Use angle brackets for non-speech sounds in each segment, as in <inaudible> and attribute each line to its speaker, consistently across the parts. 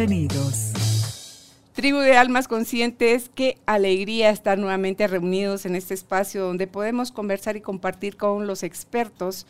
Speaker 1: Bienvenidos.
Speaker 2: Tribu de almas conscientes, qué alegría estar nuevamente reunidos en este espacio donde podemos conversar y compartir con los expertos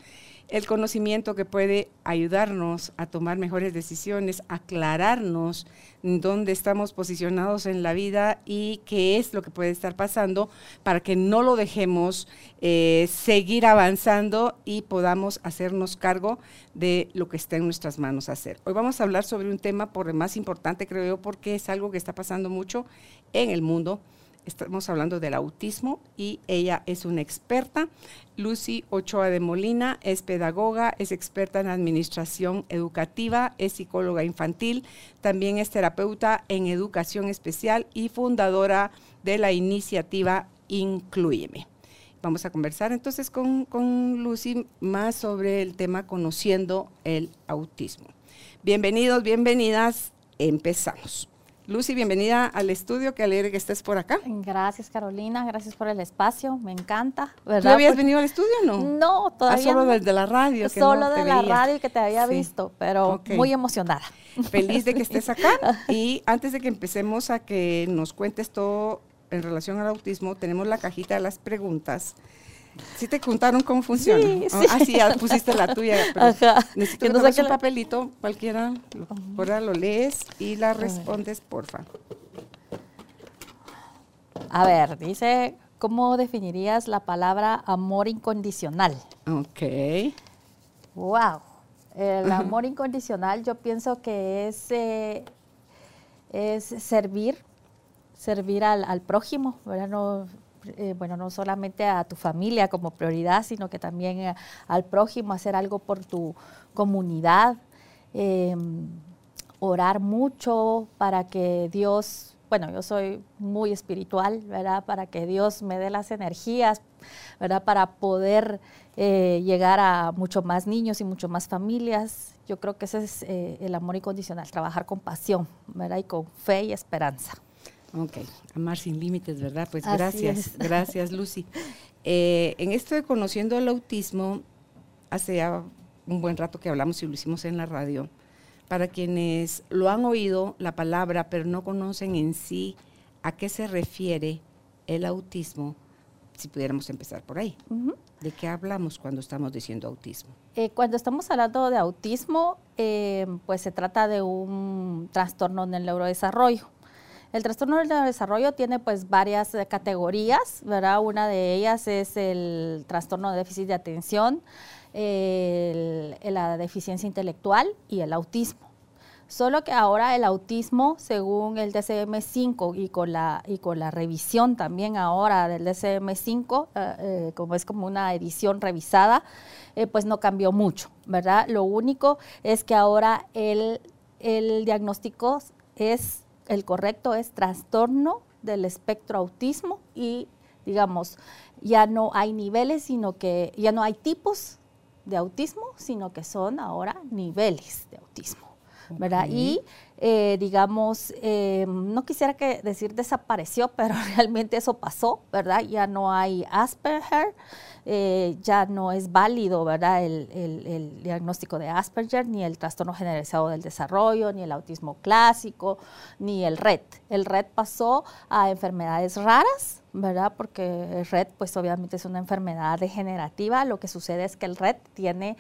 Speaker 2: el conocimiento que puede ayudarnos a tomar mejores decisiones, aclararnos dónde estamos posicionados en la vida y qué es lo que puede estar pasando para que no lo dejemos eh, seguir avanzando y podamos hacernos cargo de lo que está en nuestras manos hacer. Hoy vamos a hablar sobre un tema por más importante, creo yo, porque es algo que está pasando mucho en el mundo Estamos hablando del autismo y ella es una experta. Lucy Ochoa de Molina es pedagoga, es experta en administración educativa, es psicóloga infantil, también es terapeuta en educación especial y fundadora de la iniciativa Incluyeme. Vamos a conversar entonces con, con Lucy más sobre el tema conociendo el autismo. Bienvenidos, bienvenidas, empezamos. Lucy, bienvenida al estudio, qué alegre que estés por acá.
Speaker 3: Gracias Carolina, gracias por el espacio, me encanta.
Speaker 2: ¿verdad? ¿Tú habías venido al estudio o no?
Speaker 3: No, ah, todavía.
Speaker 2: Ah, solo desde la radio.
Speaker 3: Que solo de la radio que te había visto, pero muy emocionada.
Speaker 2: Feliz de que estés acá <laughs> y antes de que empecemos a que nos cuentes todo en relación al autismo, tenemos la cajita de las preguntas ¿Sí te contaron cómo funciona? Sí, Ah, sí, ya pusiste la tuya. <laughs> Ajá. Necesito que nos un papelito, cualquiera, ahora lo lees y la respondes, porfa.
Speaker 3: A ver, dice, ¿cómo definirías la palabra amor incondicional?
Speaker 2: Ok.
Speaker 3: Wow. El amor incondicional yo pienso que es, eh, es servir, servir al, al prójimo, ¿verdad? No, eh, bueno, no solamente a tu familia como prioridad, sino que también eh, al prójimo, hacer algo por tu comunidad, em, orar mucho para que Dios, bueno, yo soy muy espiritual, ¿verdad? Para que Dios me dé las energías, ¿verdad? Para poder eh, llegar a mucho más niños y mucho más familias. Yo creo que ese es el amor incondicional, trabajar con pasión, ¿verdad? Y con fe y esperanza.
Speaker 2: Ok, amar sin límites, ¿verdad? Pues gracias, <laughs> gracias Lucy. Eh, en esto de conociendo el autismo, hace ya un buen rato que hablamos y lo hicimos en la radio, para quienes lo han oído la palabra, pero no conocen en sí a qué se refiere el autismo, si pudiéramos empezar por ahí. ¿De qué hablamos cuando estamos diciendo autismo?
Speaker 3: Eh, cuando estamos hablando de autismo, eh, pues se trata de un trastorno en el neurodesarrollo. El trastorno del desarrollo tiene pues varias eh, categorías, ¿verdad? Una de ellas es el trastorno de déficit de atención, la deficiencia intelectual y el autismo. Solo que ahora el autismo, según el DCM5 y con la, y con la revisión también ahora del DCM5, eh, eh, como es como una edición revisada, pues no cambió mucho, ¿verdad? Lo único es que ahora el, el diagnóstico es el correcto es trastorno del espectro autismo y digamos, ya no hay niveles, sino que ya no hay tipos de autismo, sino que son ahora niveles de autismo. ¿Verdad? Y eh, digamos, eh, no quisiera que decir desapareció, <laughs> pero realmente eso pasó, ¿verdad? Ya no hay Asperger, eh, ya no es válido, ¿verdad? El, el, diagnóstico de Asperger, ni el trastorno generalizado del desarrollo, ni el autismo clásico, ni el RED. El RED pasó a enfermedades raras, ¿verdad? Porque el RED, pues obviamente es una enfermedad degenerativa. Lo que sucede es que el RED tiene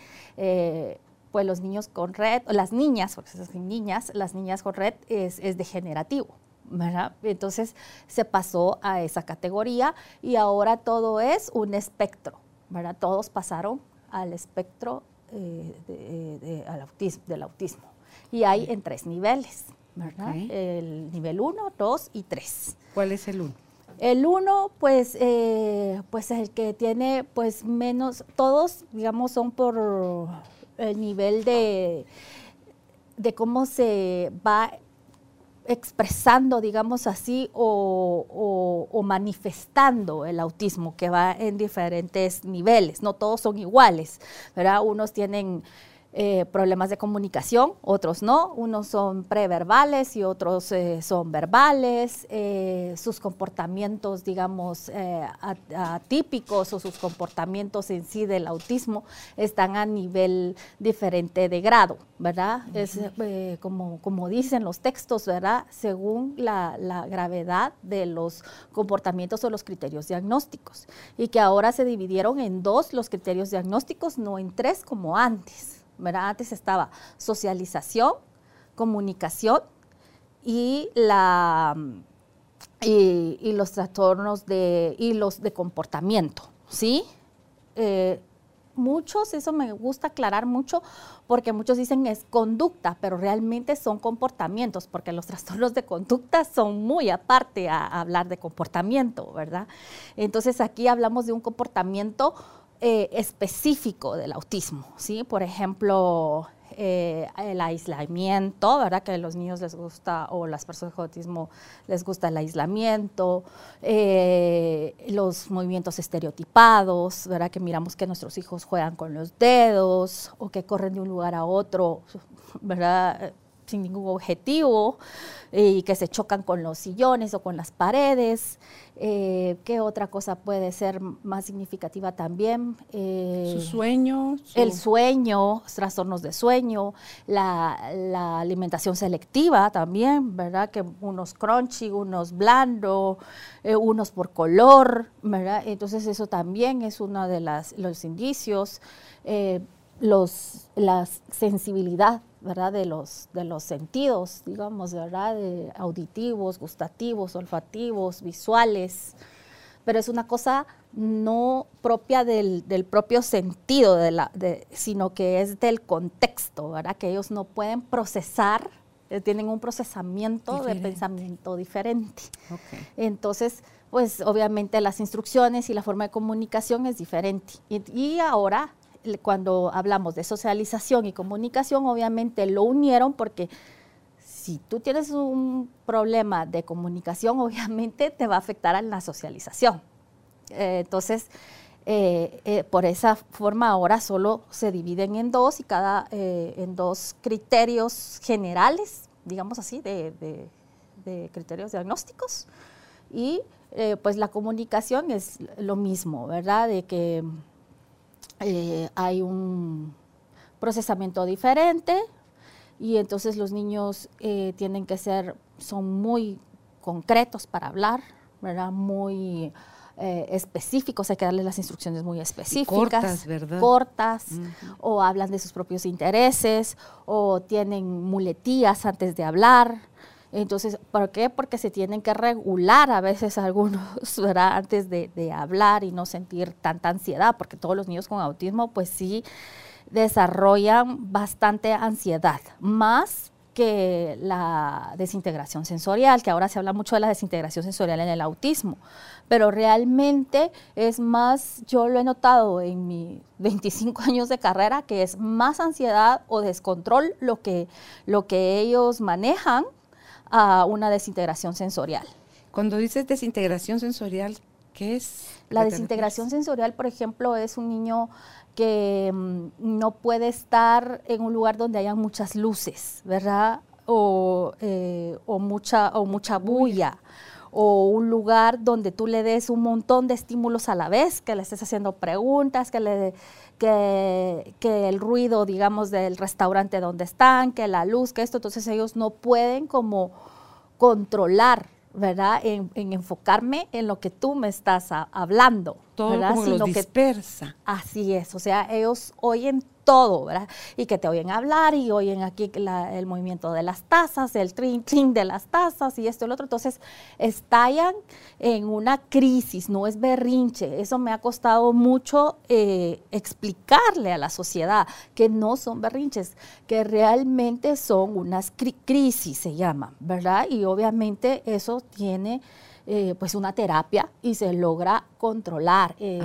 Speaker 3: pues los niños con red, las niñas, porque niñas, las niñas con red es, es degenerativo. ¿verdad? Entonces se pasó a esa categoría y ahora todo es un espectro, ¿verdad? Todos pasaron al espectro eh, autismo, del autismo. Y hay en tres niveles, ¿verdad? El nivel 1, 2 y 3.
Speaker 2: ¿Cuál es el 1?
Speaker 3: El 1, pues, eh, pues el que tiene pues menos, todos, digamos, son por el nivel de, de cómo se va expresando, digamos así, o, o, manifestando el autismo, que va en diferentes niveles, no todos son iguales, ¿verdad? Unos tienen eh, problemas de comunicación, otros no, unos son preverbales y otros eh, son verbales, eh, sus comportamientos, digamos, atípicos o sus comportamientos en sí del autismo están a nivel diferente de grado, ¿verdad? Es como, como dicen los textos, ¿verdad? Según la, la gravedad de los comportamientos o los criterios diagnósticos y que ahora se dividieron en dos los criterios diagnósticos, no en tres como antes. Antes estaba socialización, comunicación y, la, y, los trastornos de, y los de comportamiento, ¿sí? Eh, muchos, eso me gusta aclarar mucho, porque muchos dicen es conducta, pero realmente son comportamientos, porque los <laughs> trastornos de conducta son muy aparte a hablar de comportamiento, ¿verdad? Entonces aquí hablamos de un comportamiento eh, específico del autismo, ¿sí? Por ejemplo, eh, el aislamiento, ¿verdad? Que a los niños les gusta, o las personas con autismo les gusta el aislamiento, eh, los movimientos estereotipados, ¿verdad? Que miramos que nuestros hijos juegan con los dedos o que corren de un lugar a otro, ¿verdad? Sin ningún objetivo y que se chocan con los sillones o con las paredes. Eh, ¿Qué otra cosa puede ser más significativa también?
Speaker 2: Eh, su sueño.
Speaker 3: El sueño, trastornos de sueño, la, alimentación selectiva también, ¿verdad? Que unos crunchy, unos blando, eh, unos por color, ¿verdad? Entonces eso también es uno de las, los indicios. los, la sensibilidad ¿verdad? De los, de los sentidos, digamos, ¿verdad? De auditivos, gustativos, olfativos, visuales, pero es una cosa no propia del, propio sentido, de la, sino que es del contexto, ¿verdad? Que ellos no pueden procesar, eh, tienen un procesamiento de pensamiento diferente. Entonces, pues obviamente las instrucciones y la forma de comunicación es diferente. y ahora cuando hablamos de socialización y comunicación, obviamente lo unieron porque si tú tienes un problema de comunicación, <laughs> obviamente te va a afectar a la socialización. Eh, entonces, eh, eh, por esa forma ahora solo se dividen en dos y cada en dos criterios generales, digamos así, de, de criterios diagnósticos. Y pues la comunicación es lo mismo, ¿verdad? De que eh, hay un procesamiento diferente y entonces los niños eh, tienen que ser, son muy concretos para hablar, ¿verdad? Muy eh, específicos, hay que darles las instrucciones muy específicas.
Speaker 2: cortas, ¿verdad?
Speaker 3: Cortas, o hablan de sus propios intereses, o tienen muletías antes de hablar, entonces, ¿por qué? Porque se tienen que regular a veces <laughs> algunos. Antes de, hablar y no sentir tanta ansiedad, porque todos los niños con autismo, pues sí desarrollan bastante ansiedad, más que la desintegración sensorial, que ahora se habla mucho de la desintegración sensorial en el autismo, pero realmente es más, yo lo he notado en mis <laughs> 25 años de carrera, que es más ansiedad o descontrol lo que, lo que ellos manejan a una desintegración sensorial.
Speaker 2: Cuando dices desintegración sensorial, ¿qué es?
Speaker 3: La desintegración sensorial, por ejemplo, es un niño que mm, no puede estar en un lugar donde haya muchas luces, ¿verdad? O, eh, mucha, o mucha bulla o un lugar donde tú le des un montón de estímulos a la vez, que le estés haciendo preguntas, que, le, que, que el ruido, digamos, del restaurante donde están, que la luz, que esto, entonces ellos no pueden como controlar ¿verdad? En, enfocarme en lo que tú me estás hablando.
Speaker 2: Todo
Speaker 3: ¿verdad?
Speaker 2: como lo dispersa.
Speaker 3: así es, o sea, ellos oyen todo, ¿verdad? Y que te oyen hablar y oyen aquí el movimiento de las tazas, el trin, trin de las tazas y esto y lo otro. Entonces, estallan en una crisis, no es berrinche. Eso me ha costado mucho eh, explicarle a la sociedad que no son berrinches, que realmente son unas crisis, se llaman, ¿verdad? Y obviamente eso tiene... Eh, pues una terapia y se logra controlar, eh,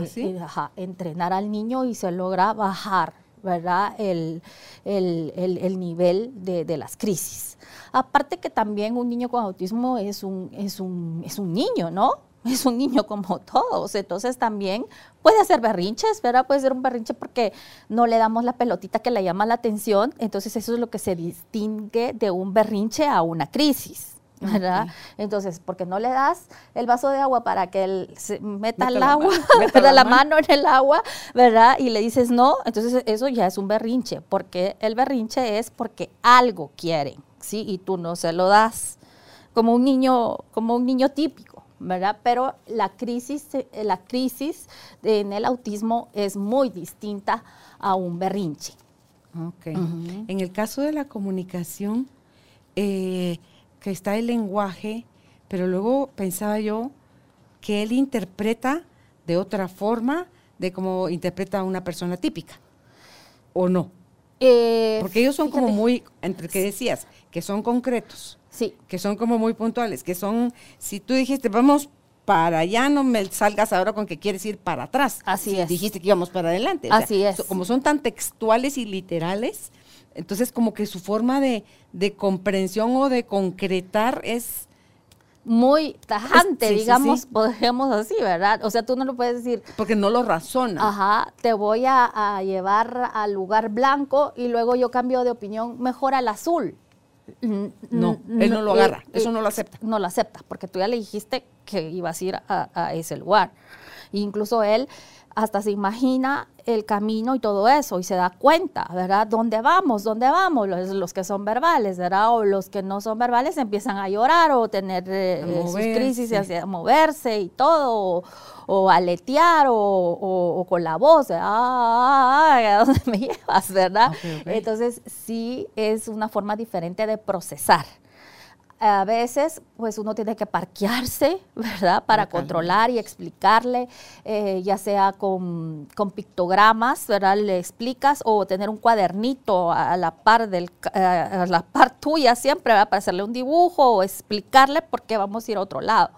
Speaker 2: ¿Ah,
Speaker 3: entrenar al niño y se logra bajar ¿verdad? El, nivel de, las crisis. Aparte que también un niño con autismo es un, es un, es un niño, ¿no? <laughs> Es un niño como todos, entonces también puede hacer berrinches, ¿verdad? Puede ser un berrinche porque no le damos la pelotita que le llama la atención, entonces eso es lo que se distingue de un berrinche a una crisis. ¿Verdad? Entonces, porque no le das el vaso de agua para que él se meta el agua, <laughs> meta la, mano en el agua, ¿verdad? Y le dices no, entonces eso ya es un berrinche, porque el berrinche es porque algo quieren, ¿sí? Y tú no se lo das, como un niño, como un niño típico. ¿verdad? Pero la crisis, la crisis en el autismo es muy distinta a un berrinche.
Speaker 2: Ok. En el caso de la comunicación, eh, que está el lenguaje, pero luego pensaba yo que él interpreta de otra forma de cómo interpreta a una persona típica, ¿o no? Eh, Porque ellos son como muy, entre que decías, que son concretos,
Speaker 3: sí.
Speaker 2: que son como muy puntuales, que son, si tú dijiste, vamos para allá, no me salgas ahora con que quieres ir para atrás.
Speaker 3: Así es.
Speaker 2: Dijiste que íbamos para adelante.
Speaker 3: Así es.
Speaker 2: como son tan textuales y literales, entonces, como que su forma de, comprensión o de concretar es
Speaker 3: muy tajante, digamos, podríamos así, ¿verdad? O sea, tú no lo puedes decir.
Speaker 2: Porque no lo razona.
Speaker 3: Ajá, te voy a, llevar al lugar blanco y luego yo cambio de opinión mejor al azul.
Speaker 2: No, él no lo agarra, eh, eso no lo acepta.
Speaker 3: No lo acepta, porque tú ya le dijiste que ibas a ir a, a ese lugar. incluso él hasta se imagina el camino y todo eso y se da cuenta, ¿verdad? ¿Dónde vamos? ¿Dónde vamos? Los, que son verbales, ¿verdad? O los que no son verbales empiezan a llorar o tener eh, sus crisis y a moverse y todo, o, aletear o, con la voz, ah, ah, ah, ¿a dónde me <laughs> llevas, verdad? Entonces sí es una forma diferente de procesar a veces pues uno tiene que parquearse, <laughs> ¿verdad? Para controlar y explicarle, eh, ya sea con, pictogramas, ¿verdad? Le explicas o tener un cuadernito a la par, del, eh, a la par tuya siempre, ¿verdad? Para hacerle un dibujo o explicarle por qué vamos a ir a otro lado.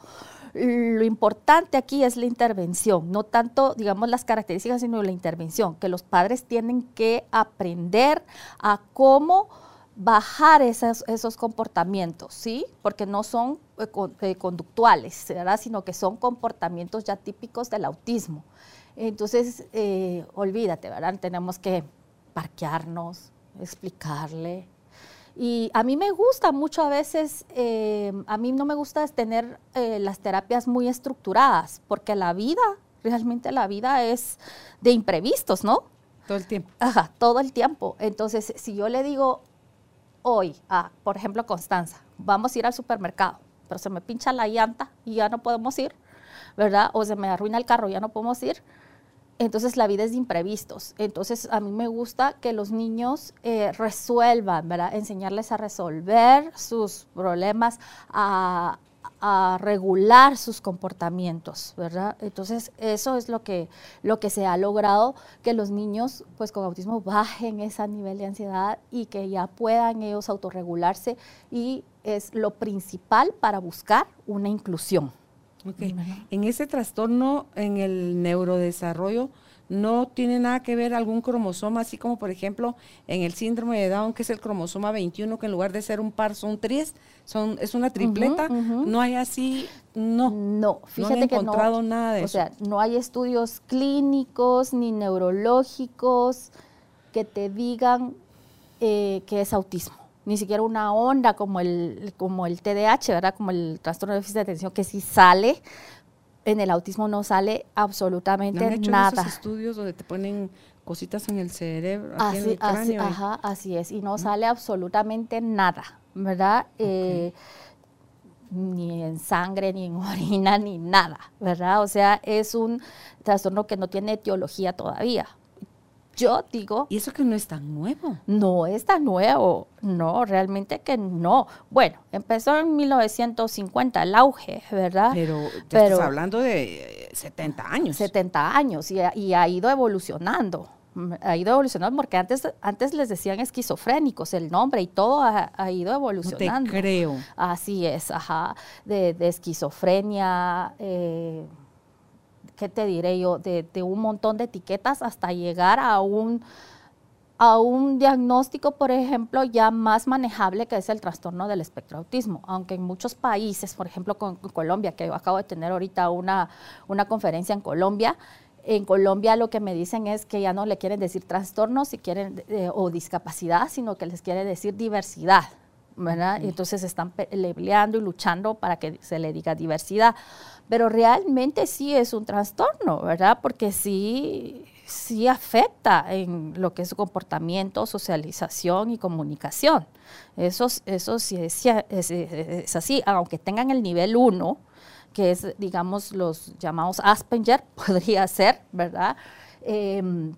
Speaker 3: Lo importante aquí es la intervención, no tanto, digamos, las características, sino la intervención, que los padres tienen que aprender a cómo bajar esos, esos comportamientos, ¿sí? Porque no son eh, eh, conductuales, ¿verdad? Sino que son comportamientos ya típicos del autismo. Entonces, eh, olvídate, ¿verdad? Tenemos que parquearnos, explicarle. Y a mí me gusta mucho a veces, a mí no me gusta tener las terapias muy estructuradas, porque la vida, realmente la vida es de imprevistos, ¿no?
Speaker 2: Todo el tiempo.
Speaker 3: Ajá, todo el tiempo. Entonces, si yo le digo, hoy a, por ejemplo, Constanza, vamos a ir al supermercado, pero se me pincha la llanta y ya no podemos ir, ¿verdad? O se me arruina el carro, ya no podemos ir. Entonces la vida es de imprevistos. Entonces a mí me gusta que los niños eh, resuelvan, ¿verdad? Enseñarles a resolver sus problemas, a, a regular sus comportamientos, ¿verdad? Entonces, eso es lo que, lo que se ha logrado, que los niños pues con autismo bajen ese nivel de ansiedad y que ya puedan ellos autorregularse y es lo principal para buscar una inclusión.
Speaker 2: En ese trastorno, en el neurodesarrollo, no tiene nada que ver algún cromosoma, así como por ejemplo en el síndrome de Down, que es el cromosoma 21, que en lugar de ser un par son tres, son, es una tripleta, no hay así, no.
Speaker 3: No, fíjate no.
Speaker 2: que encontrado nada de
Speaker 3: o sea, no hay estudios clínicos ni neurológicos que te digan eh, que es autismo. Ni siquiera una onda como el, como el TDAH, ¿verdad? Como el trastorno de déficit de atención, que sí sale, en el autismo no sale absolutamente ¿No han hecho nada.
Speaker 2: Esos estudios donde te ponen cositas en el cerebro, aquí en el cráneo.
Speaker 3: Así, ajá, así es, y no sale absolutamente nada, ¿verdad? Eh, ni en sangre, ni en <laughs> orina, ni nada, ¿verdad? O sea, es un trastorno que no tiene etiología todavía, yo digo...
Speaker 2: ¿Y eso que no es tan nuevo?
Speaker 3: No es tan nuevo, no, realmente que no. Bueno, empezó en 1950 el auge, ¿verdad?
Speaker 2: Pero, estás hablando de 70 años.
Speaker 3: 70 años y, ha ido evolucionando ha ido evolucionando porque antes, antes les decían esquizofrénicos el nombre y todo ha, ido evolucionando.
Speaker 2: No te creo.
Speaker 3: Así es, ajá, de, esquizofrenia, eh, ¿qué te diré yo? De, un montón de etiquetas hasta llegar a un a un diagnóstico, por ejemplo, ya más manejable que es el trastorno del espectro autismo, aunque en muchos países, por ejemplo con Colombia, que acabo de tener ahorita una, una conferencia en Colombia, en Colombia lo que me dicen es que ya no le quieren decir trastorno si quieren, eh, o discapacidad, sino que les quiere decir diversidad. ¿Verdad? Y entonces están peleando y luchando para que se le diga diversidad. Pero realmente sí es un trastorno, ¿verdad? Porque sí, sí afecta en lo que es su comportamiento, socialización y comunicación. Eso, eso sí es, es, así, aunque tengan el nivel 1, que es, digamos, los llamados Asperger, <laughs> podría ser, ¿verdad? Em,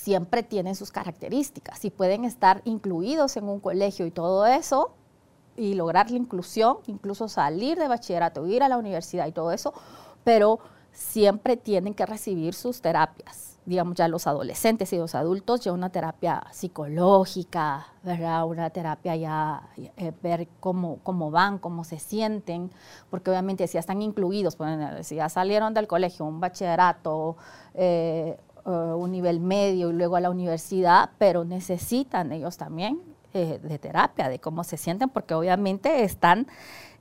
Speaker 3: siempre tienen sus características y pueden estar incluidos en un colegio y todo eso y lograr la inclusión, incluso salir de bachillerato, ir a la universidad y todo eso, pero siempre tienen que recibir sus terapias. Digamos, ya los adolescentes y los adultos, ya una terapia psicológica, ¿verdad? Una terapia ya, eh, ver cómo, cómo van, cómo se sienten, porque obviamente si ya están incluidos, pues, si ya salieron del colegio, un bachillerato, eh, eh, un nivel medio y luego a la universidad, pero necesitan ellos también de terapia, de cómo se sienten, porque obviamente están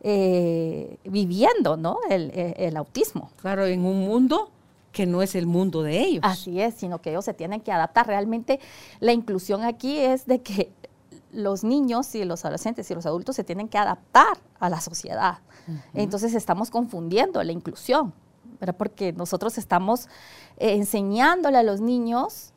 Speaker 3: eh, viviendo ¿no? El, autismo.
Speaker 2: Claro, en un mundo que no es el mundo de ellos.
Speaker 3: Así es, sino que ellos se tienen que adaptar. Realmente la inclusión aquí es de que los niños y los adolescentes y los adultos se tienen que adaptar a la sociedad. Entonces estamos confundiendo la inclusión, porque nosotros estamos eh, enseñándole a los niños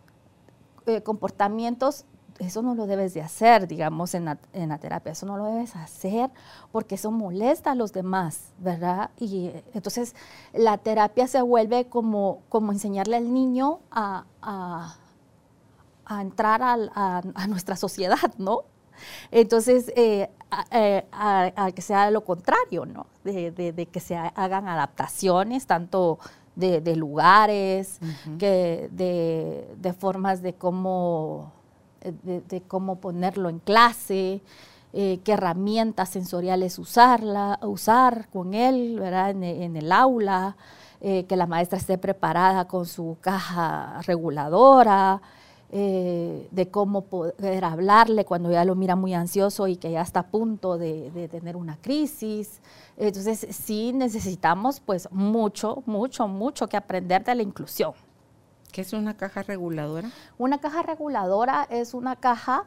Speaker 3: eh, comportamientos eso no lo debes de hacer, digamos, en la, terapia, eso no lo debes hacer porque eso molesta a los demás, ¿verdad? Y entonces la terapia se vuelve como, como enseñarle al niño a, entrar a, nuestra sociedad, ¿no? Entonces, eh, eh, a, que sea lo contrario, ¿no? De, que se hagan adaptaciones, tanto de, lugares, que de formas de cómo de, cómo ponerlo en clase, eh, qué herramientas sensoriales usarla, usar con él ¿verdad? En, el aula, eh, que la maestra esté preparada con su caja reguladora, eh, de cómo poder hablarle cuando ya lo mira muy ansioso y que ya está a punto de, de, tener una crisis. Entonces sí necesitamos pues mucho, mucho, mucho que aprender de la inclusión.
Speaker 2: ¿Qué es una caja reguladora?
Speaker 3: Una caja reguladora es una caja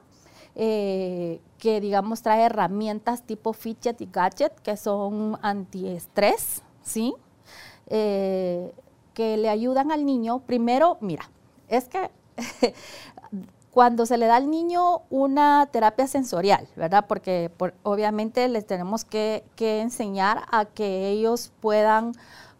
Speaker 3: eh, que, digamos, trae herramientas tipo fidget y gadget que son antiestrés, ¿sí? Eh, que le ayudan al niño. Primero, mira, es que <laughs> cuando se le da al niño una terapia sensorial, ¿verdad? Porque obviamente les tenemos que, que enseñar a que ellos puedan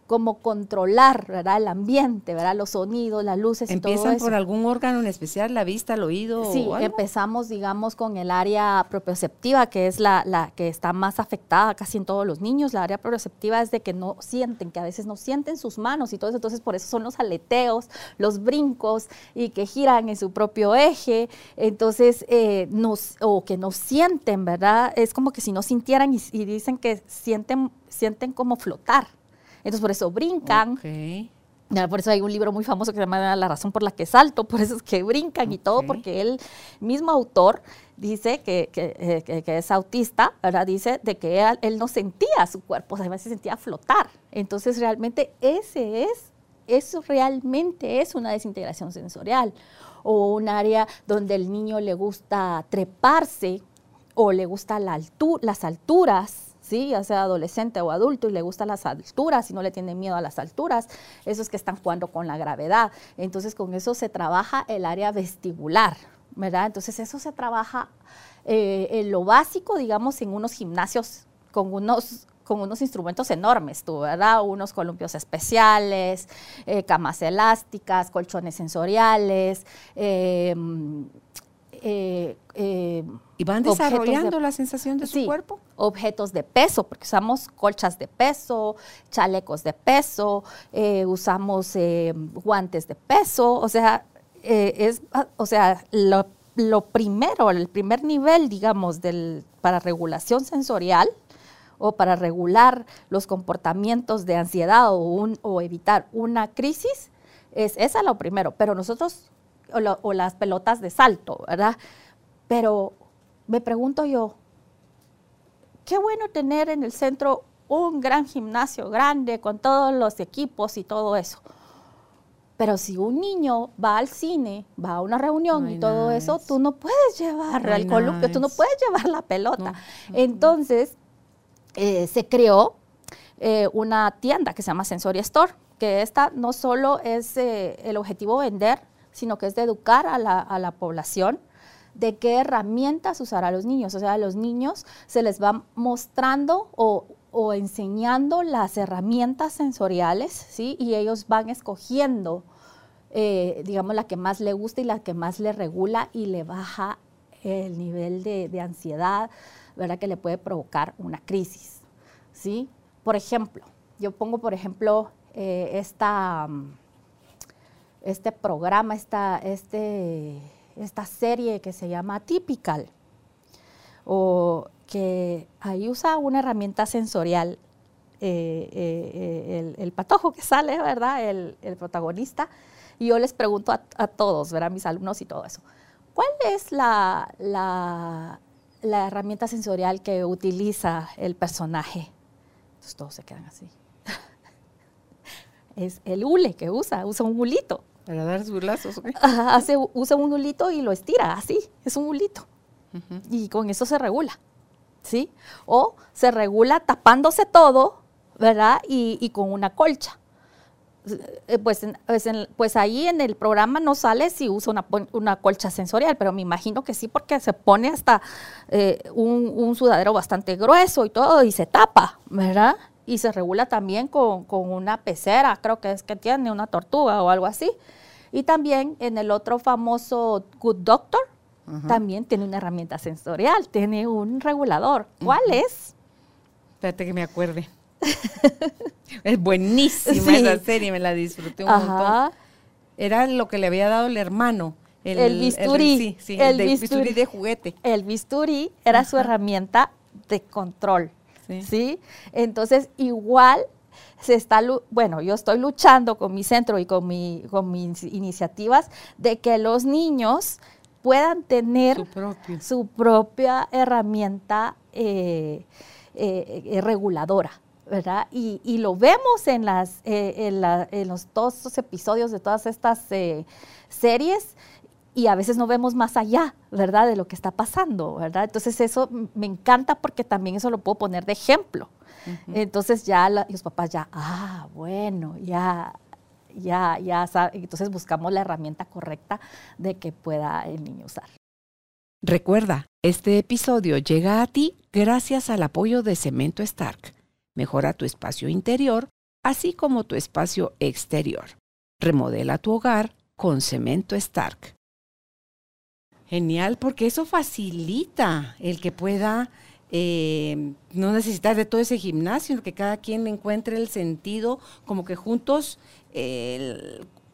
Speaker 3: cómo controlar ¿verdad? el ambiente, ¿verdad? los sonidos, las luces y todo eso.
Speaker 2: ¿Empiezan por algún órgano en especial, la vista, el oído?
Speaker 3: Sí, empezamos, digamos, con el área propioceptiva, que es la, la, que está más afectada casi en todos los niños. La área propioceptiva es de que no sienten, que a veces no sienten sus manos y todo eso. Entonces, por eso son los aleteos, los brincos y que giran en su propio eje. Entonces, eh, nos, o que no sienten, ¿verdad? Es como que si no sintieran y, y dicen que sienten, sienten como flotar. Entonces por eso brincan. Por eso hay un libro muy famoso que se llama La razón por la que salto, por eso es que brincan y todo, porque el mismo autor dice que, que, que, es autista, ¿verdad? Dice de que él, no sentía su cuerpo, además se sentía flotar. Entonces realmente ese es, eso realmente es una desintegración sensorial o un área donde el niño le gusta treparse o le gusta la las alturas ¿sí? ya sea adolescente o adulto y le gustan las alturas y no le tiene miedo a las alturas, esos que están jugando con la gravedad. Entonces con eso se trabaja el área vestibular, ¿verdad? Entonces eso se trabaja eh, en lo básico, digamos, en unos gimnasios con unos con unos instrumentos enormes, tú, ¿verdad? Unos columpios especiales, eh, camas elásticas, colchones sensoriales, eh,
Speaker 2: eh, eh, ¿Y van desarrollando la sensación de su cuerpo?
Speaker 3: Objetos de peso, porque usamos colchas de peso, chalecos de peso, eh, usamos guantes de peso, o sea, es, ah, o sea, lo, primero, el primer nivel, digamos, del, para regulación sensorial o para regular los comportamientos de ansiedad o, un, o evitar una crisis, es esa lo primero, pero nosotros o, las pelotas de salto, ¿verdad? Pero me pregunto yo, qué bueno tener en el centro un gran gimnasio grande con todos los equipos y todo eso. Pero si un niño va al cine, va a una reunión y todo eso, tú no puedes llevar el columpio, tú no puedes llevar la pelota. Entonces, eh, se creó eh, una tienda que se llama Sensory Store, que esta no solo es eh, el objetivo vender, sino que es de educar a la, a la población de qué herramientas usar a los niños. O sea, a los niños se les va mostrando o, enseñando las herramientas sensoriales, ¿sí? Y ellos van escogiendo, eh, digamos, la que más le gusta y la que más le regula y le baja el nivel de, ansiedad, ¿verdad? Que le puede provocar una crisis, ¿sí? Por ejemplo, yo pongo, por ejemplo, eh, esta, este programa, esta, este esta serie que se llama Typical, o que ahí usa una herramienta sensorial, eh, eh, el, patojo que sale, ¿verdad? El, protagonista. Y yo les pregunto a, todos, ¿verdad? Mis alumnos y todo eso. ¿Cuál es la, la, la herramienta sensorial que utiliza el personaje? Entonces todos se quedan así. <laughs> es el hule que usa, usa un hulito.
Speaker 2: Para dar sus lazos.
Speaker 3: hace, usa un hulito y lo estira, así, es un hulito. Y con eso se regula, ¿sí? O se regula tapándose todo, ¿verdad? Y, con una colcha. Eh, pues, pues, pues, ahí en el programa no sale si usa una, colcha sensorial, pero me imagino que sí, porque se pone hasta eh, un, sudadero bastante grueso y todo y se tapa, ¿verdad? Y se regula también con, con, una pecera, creo que es que tiene una tortuga o algo así. Y también en el otro famoso Good Doctor, también tiene una herramienta sensorial, tiene un regulador. ¿Cuál es?
Speaker 2: Espérate que me acuerde. <laughs> es buenísima esa serie, me la disfruté un montón. Era lo que le había dado el hermano.
Speaker 3: El, bisturí.
Speaker 2: sí, el, bisturí, de juguete.
Speaker 3: El bisturí era su herramienta de control. ¿Sí? Entonces, igual se está, bueno, yo estoy luchando con mi centro y con, mi, con mis iniciativas de que los niños puedan tener su, propia herramienta eh, eh, eh, reguladora. ¿verdad? Y, lo vemos en, las, en, los, todos estos episodios de todas estas series y a veces no vemos más allá, ¿verdad? De lo que está pasando, ¿verdad? Entonces eso me encanta porque también eso lo puedo poner de ejemplo, entonces ya los papás ya, ah, bueno, ya, ya, ya sabe. Entonces buscamos la herramienta correcta de que pueda el niño usar.
Speaker 4: Recuerda, este episodio llega a ti gracias al apoyo de Cemento Stark. Mejora tu espacio interior, así como tu espacio exterior. Remodela tu hogar con Cemento Stark.
Speaker 2: Genial, porque eso facilita el que pueda eh, no necesitar de todo ese gimnasio, que cada quien encuentre el sentido, como que juntos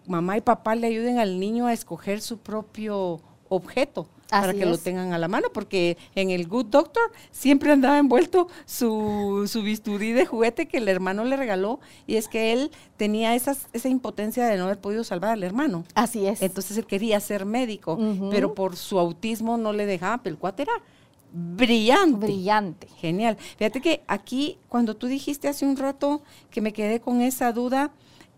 Speaker 2: mamá y papá le ayuden al niño a escoger su propio objeto para que lo tengan a la mano, porque en el Good Doctor siempre andaba envuelto su, su, bisturí de juguete que el hermano le regaló, y es que él tenía esa impotencia de no haber podido salvar al hermano.
Speaker 3: Así es.
Speaker 2: Entonces él quería ser médico, pero por su autismo no le dejaba, pero el cuate era brillante.
Speaker 3: Brillante.
Speaker 2: Genial. Fíjate que aquí, cuando tú dijiste hace un rato que me quedé con esa duda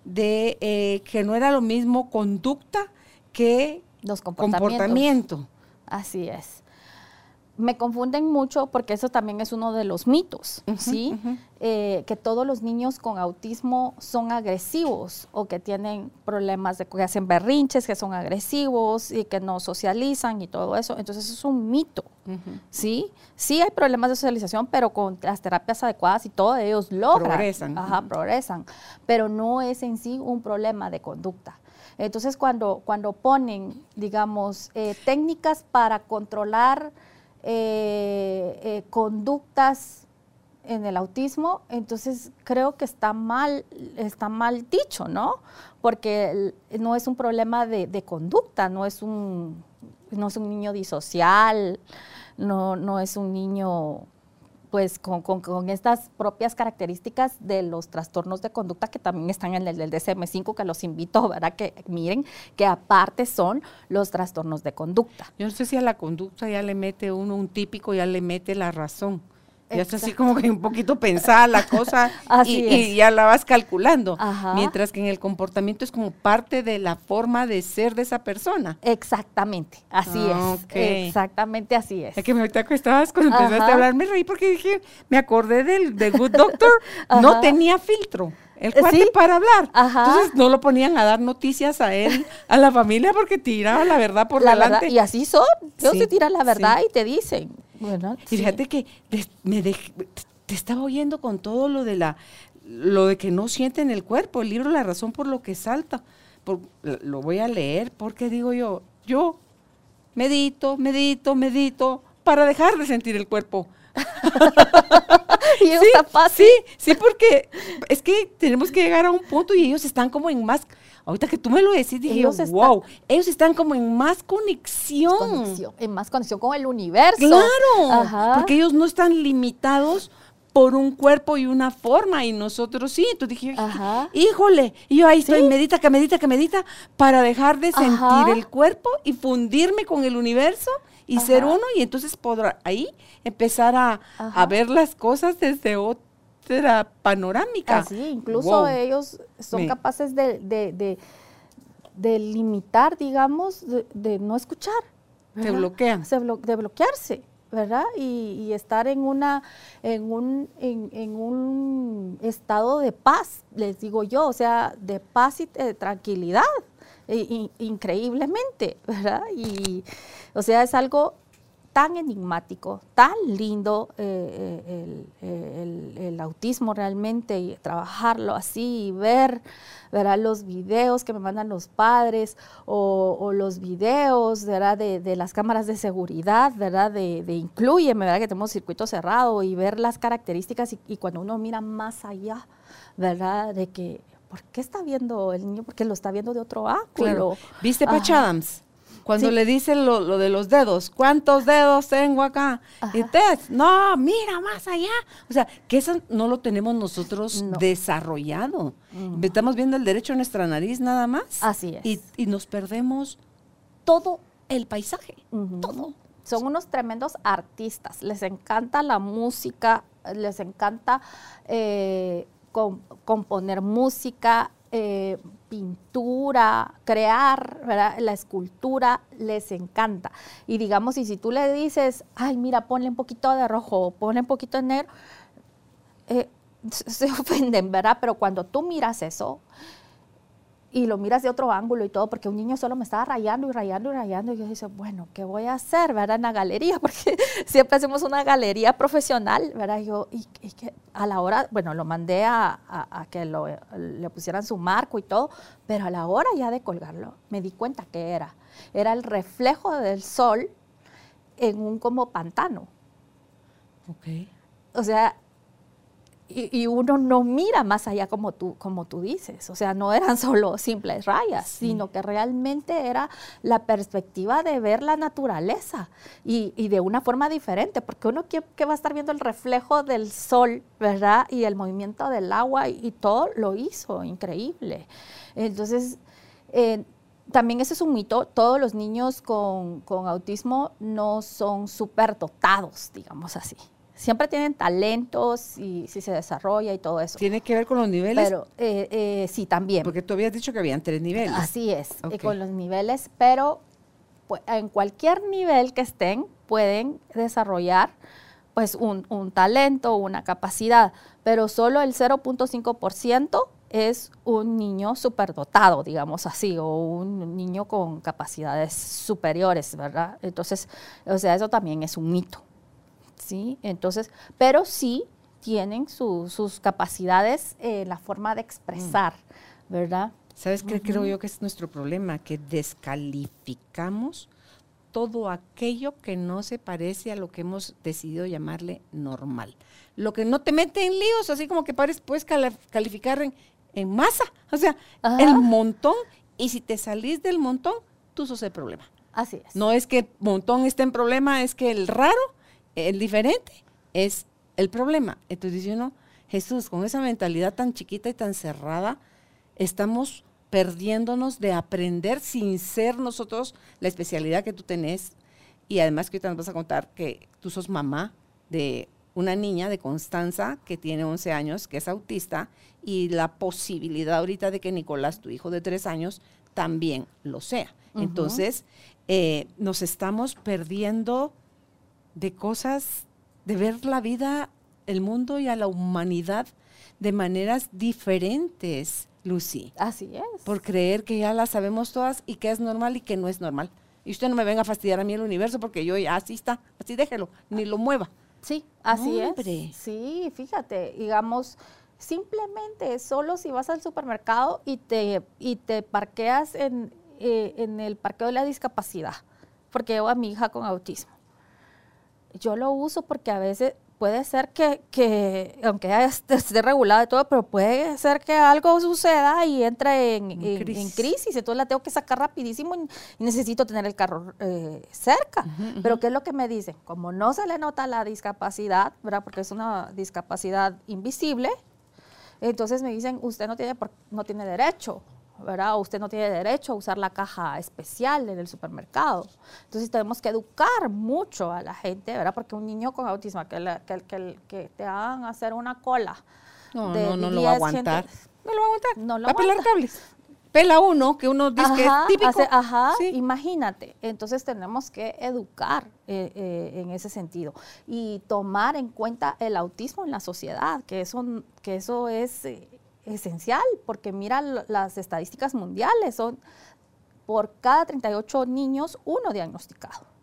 Speaker 2: de eh, que no era lo mismo conducta que
Speaker 3: Los comportamiento.
Speaker 2: Así es
Speaker 3: me confunden mucho porque eso también es uno de los mitos, ¿sí? Eh, que todos los niños con autismo son agresivos o que tienen problemas de que hacen berrinches, que son agresivos y que no socializan y todo eso. Entonces eso es un mito, ¿sí? Sí hay problemas de socialización, pero con las terapias adecuadas y todo ellos logran.
Speaker 2: Progresan.
Speaker 3: Ajá, progresan. Pero no es en sí un problema de conducta. Entonces cuando, cuando ponen, digamos, eh, técnicas para controlar eh, eh, conductas en el autismo, entonces creo que está mal, está mal dicho, ¿no? Porque no es un problema de, conducta, no es un, no es un niño disocial, no, no es un niño pues con, con- con estas propias características de los trastornos de conducta que también están en el del DSM5, que los invito, ¿verdad? Que miren que aparte son los trastornos de conducta.
Speaker 2: Yo no sé si a la conducta ya le mete uno un típico, ya le mete la razón. Ya está así
Speaker 3: Exacto.
Speaker 2: como que un poquito pensada la cosa <laughs>
Speaker 3: Así
Speaker 2: y,
Speaker 3: es.
Speaker 2: y ya la vas calculando.
Speaker 3: Ajá.
Speaker 2: Mientras que en el comportamiento es como parte de la forma de ser de esa persona.
Speaker 3: Exactamente, así
Speaker 2: Ah,
Speaker 3: es. Exactamente así es.
Speaker 2: Es que me ahorita estabas cuando empezaste a hablar, me reí porque dije, me acordé del de Good Doctor, <laughs> no tenía filtro. El
Speaker 3: Eh,
Speaker 2: cuate
Speaker 3: sí.
Speaker 2: para hablar.
Speaker 3: Ajá.
Speaker 2: Entonces no lo ponían a dar noticias a él, a la familia, porque tiraba la verdad por
Speaker 3: la
Speaker 2: delante.
Speaker 3: verdad, y así son. Ellos
Speaker 2: Sí,
Speaker 3: te tiran la verdad
Speaker 2: sí.
Speaker 3: y te dicen. Bueno,
Speaker 2: Y fíjate que des- me dej- te estaba oyendo con todo lo de la lo de que no siente en el cuerpo, el libro La razón por lo que salta. Por- lo voy a leer porque digo yo, yo medito, medito, medito para dejar de sentir el cuerpo. <laughs>
Speaker 3: y
Speaker 2: Sí,
Speaker 3: está fácil.
Speaker 2: sí, sí, porque es que tenemos que llegar a un punto y ellos están como en más, ahorita que tú me lo decís, dije,
Speaker 3: Ellos
Speaker 2: yo,
Speaker 3: están-
Speaker 2: wow, ellos están como en más conexión.
Speaker 3: Conexión, en más conexión con el universo.
Speaker 2: Claro,
Speaker 3: Ajá.
Speaker 2: porque ellos no están limitados por un cuerpo y una forma y nosotros sí. Entonces dije,
Speaker 3: Ajá.
Speaker 2: híjole, y yo ahí estoy,
Speaker 3: Sí.
Speaker 2: medita, que medita, que medita, para dejar de sentir
Speaker 3: Ajá.
Speaker 2: el cuerpo y fundirme con el universo y
Speaker 3: Ajá.
Speaker 2: ser uno y entonces podrá ahí empezar a, a ver las cosas desde otra panorámica.
Speaker 3: Así, incluso
Speaker 2: Wow.
Speaker 3: ellos son
Speaker 2: Me-
Speaker 3: capaces de, de, de- de limitar, digamos, de, no escuchar.
Speaker 2: Se
Speaker 3: ¿verdad?
Speaker 2: bloquean.
Speaker 3: Se blo- de bloquearse, ¿verdad? Y, y estar en una, en un, en, en un estado de paz, les digo yo, o sea, de paz y de tranquilidad, i- increíblemente, ¿verdad? Y, o sea, es algo tan enigmático, tan lindo eh, eh, el, el- el autismo realmente y trabajarlo así y ver ¿verdad? los videos que me mandan los padres o, o los videos ¿verdad? De, de las cámaras de seguridad, ¿verdad? De, de Incluyeme, ¿verdad? que tenemos circuito cerrado y ver las características y, y cuando uno mira más allá, ¿verdad? de que ¿por qué está viendo el niño? Porque lo está viendo de otro ángulo.
Speaker 2: Claro. ¿Viste Patch. Adams? Cuando
Speaker 3: Sí.
Speaker 2: le dicen lo, lo de los dedos, ¿cuántos dedos tengo acá? Y. Tess, no, mira más allá. O sea, que eso no lo tenemos nosotros
Speaker 3: No.
Speaker 2: desarrollado. Estamos viendo el derecho a nuestra nariz nada más.
Speaker 3: Así es.
Speaker 2: Y, y nos perdemos todo el paisaje. Todo.
Speaker 3: Son unos tremendos artistas, les encanta la música, les encanta eh, com- componer música, eh, pintura, crear, ¿verdad? la escultura, les encanta. Y digamos, y si tú le dices, ay, mira, ponle un poquito de rojo, ponle un poquito de negro, eh, <laughs> se ofenden, ¿verdad? Pero cuando tú miras eso, y lo miras de otro ángulo y todo, porque un niño solo me estaba rayando y rayando y rayando, y yo dije, bueno, ¿qué voy a hacer, verdad, en la galería? <laughs> Porque siempre hacemos una galería profesional, ¿verdad? Yo, y, y que a la hora, bueno, lo mandé a, a- a que lo, le pusieran su marco y todo, pero a la hora ya de colgarlo, me di cuenta que era. Era el reflejo del sol en un como pantano.
Speaker 2: Ok.
Speaker 3: O sea, y, y uno no mira más allá como tú, como tú dices. O sea, no eran <laughs> solo simples rayas,
Speaker 2: Sí.
Speaker 3: sino que realmente era la perspectiva de ver la naturaleza y, y de una forma diferente, porque uno que, que va a estar viendo el reflejo del sol, ¿verdad? Y el movimiento del agua y, y todo lo hizo, increíble. Entonces, eh, también ese es un mito, todos los niños con, con autismo no son súper dotados, digamos así. Siempre tienen talentos y si se desarrolla y todo eso.
Speaker 2: Tiene que ver con los niveles.
Speaker 3: Pero eh, eh, sí, también.
Speaker 2: porque tú habías dicho que habían tres niveles.
Speaker 3: Así es, eh,
Speaker 2: Ok.
Speaker 3: con los niveles, pero pues, en cualquier nivel que estén pueden desarrollar pues un, un talento, una capacidad, pero solo el 0.5% es un niño superdotado, digamos así, o un niño con capacidades superiores, ¿verdad? Entonces, o sea, eso también es un mito, ¿sí? Entonces, pero sí tienen su- sus capacidades en la forma de expresar, ¿verdad?
Speaker 2: ¿Sabes qué creo yo que es nuestro problema? Que descalificamos todo aquello que no se parece a lo que hemos decidido llamarle normal. Lo que no te mete en líos, así como que pares, puedes calificar en, en masa, o sea,
Speaker 3: Ajá.
Speaker 2: el montón, y si te salís del montón, tú sos el problema.
Speaker 3: Así es.
Speaker 2: No es que el montón esté en problema, es que el raro, el diferente, es el problema. Entonces dice uno, Jesús, con esa mentalidad tan chiquita y tan cerrada, estamos perdiéndonos de aprender sin ser nosotros la especialidad que tú tenés. Y además que ahorita nos vas a contar que tú sos mamá de una niña de Constanza que tiene 11 años, que es autista, y la posibilidad ahorita de que Nicolás, tu hijo de 3 años, también lo sea. Entonces, eh, nos estamos perdiendo de cosas, de ver la vida, el mundo y a la humanidad de maneras diferentes, Lucy.
Speaker 3: Así es.
Speaker 2: Por creer que ya las sabemos todas y que es normal y que no es normal. Y usted no me venga a fastidiar a mí el universo porque yo ya así está, así déjelo, ni lo mueva.
Speaker 3: Sí, así es. Sí, fíjate, digamos, simplemente solo si vas al supermercado y te, y te parqueas en, eh, en el parqueo de la discapacidad, porque llevo a mi hija con autismo. Yo lo uso porque a veces puede ser que, que aunque ya esté regulado y todo, pero puede ser que algo suceda y entre en, crisis. Entonces la tengo que sacar rapidísimo y, necesito tener el carro eh, cerca. Pero ¿qué es lo que me dicen? Como no se le nota la discapacidad, ¿verdad? Porque es una discapacidad invisible, entonces me dicen, usted no tiene, no tiene derecho ¿verdad? Usted no tiene derecho a usar la caja especial en el supermercado. Entonces tenemos que educar mucho a la gente, ¿verdad? Porque un niño con autismo, que, que, que, te hagan hacer una cola.
Speaker 2: No, no, no lo va a aguantar.
Speaker 5: no lo va a aguantar.
Speaker 2: No lo va a pelar cables. Pela uno, que uno dice que es típico.
Speaker 3: ajá, imagínate. Entonces tenemos que educar eh, eh, en ese sentido y tomar en cuenta el autismo en la sociedad, que eso, que eso es eh, esencial, porque mira las estadísticas mundiales, son por cada 38 niños, uno diagnosticado.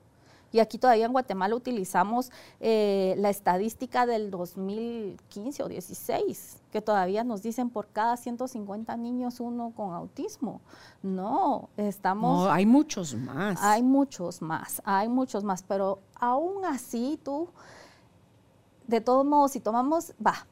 Speaker 3: Y aquí todavía en Guatemala utilizamos eh, la estadística del 2015 o 16, que todavía nos dicen por cada 150 niños uno con autismo. No, estamos...
Speaker 2: No, hay muchos más.
Speaker 3: Hay muchos más, hay muchos más, pero aún así tú, de todos modos, si tomamos, va,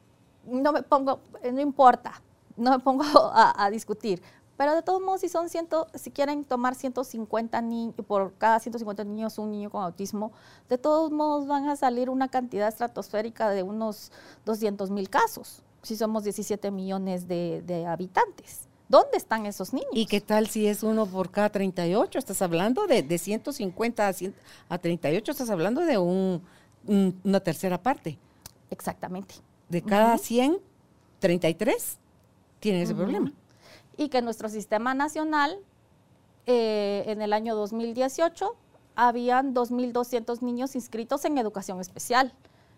Speaker 3: no me pongo, no importa, no me pongo <laughs> a, discutir. Pero de todos modos, si son ciento, si quieren tomar 150 niños, por cada 150 niños un niño con autismo, de todos modos van a salir una cantidad estratosférica de unos 200 mil casos, si somos 17 millones de, habitantes. ¿Dónde están esos niños?
Speaker 2: ¿Y qué tal si es uno por cada 38? Estás hablando de, de 150 a, a 38, estás hablando de un, una tercera parte.
Speaker 3: Exactamente.
Speaker 2: De cada 100, 33 tienen ese problema.
Speaker 3: Y que nuestro sistema nacional, eh, en el año 2018, habían 2.200 niños inscritos en educación especial.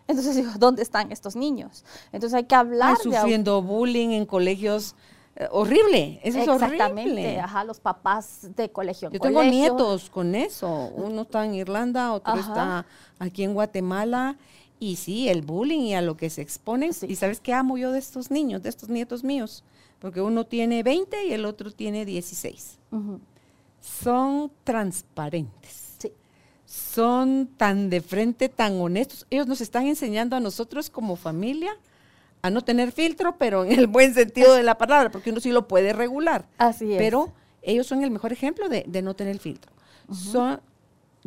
Speaker 3: Entonces digo, ¿dónde están estos niños? Entonces hay que hablar.
Speaker 2: Están sufriendo bullying en colegios. Eh, horrible, eso es horrible. Exactamente,
Speaker 3: ajá, los papás de colegio.
Speaker 2: Yo tengo nietos con eso. Uno está en Irlanda, otro está aquí en Guatemala. Y sí, el bullying y a lo que se exponen. Y sabes qué amo yo de estos niños, de estos nietos míos porque uno tiene 20 y el otro tiene 16. Son transparentes. Son tan de frente, tan honestos. Ellos nos están enseñando a nosotros como familia a no tener filtro, pero en el buen sentido de la palabra, porque uno sí lo puede regular.
Speaker 3: Así es.
Speaker 2: Pero ellos son el mejor ejemplo de, no tener filtro. Son,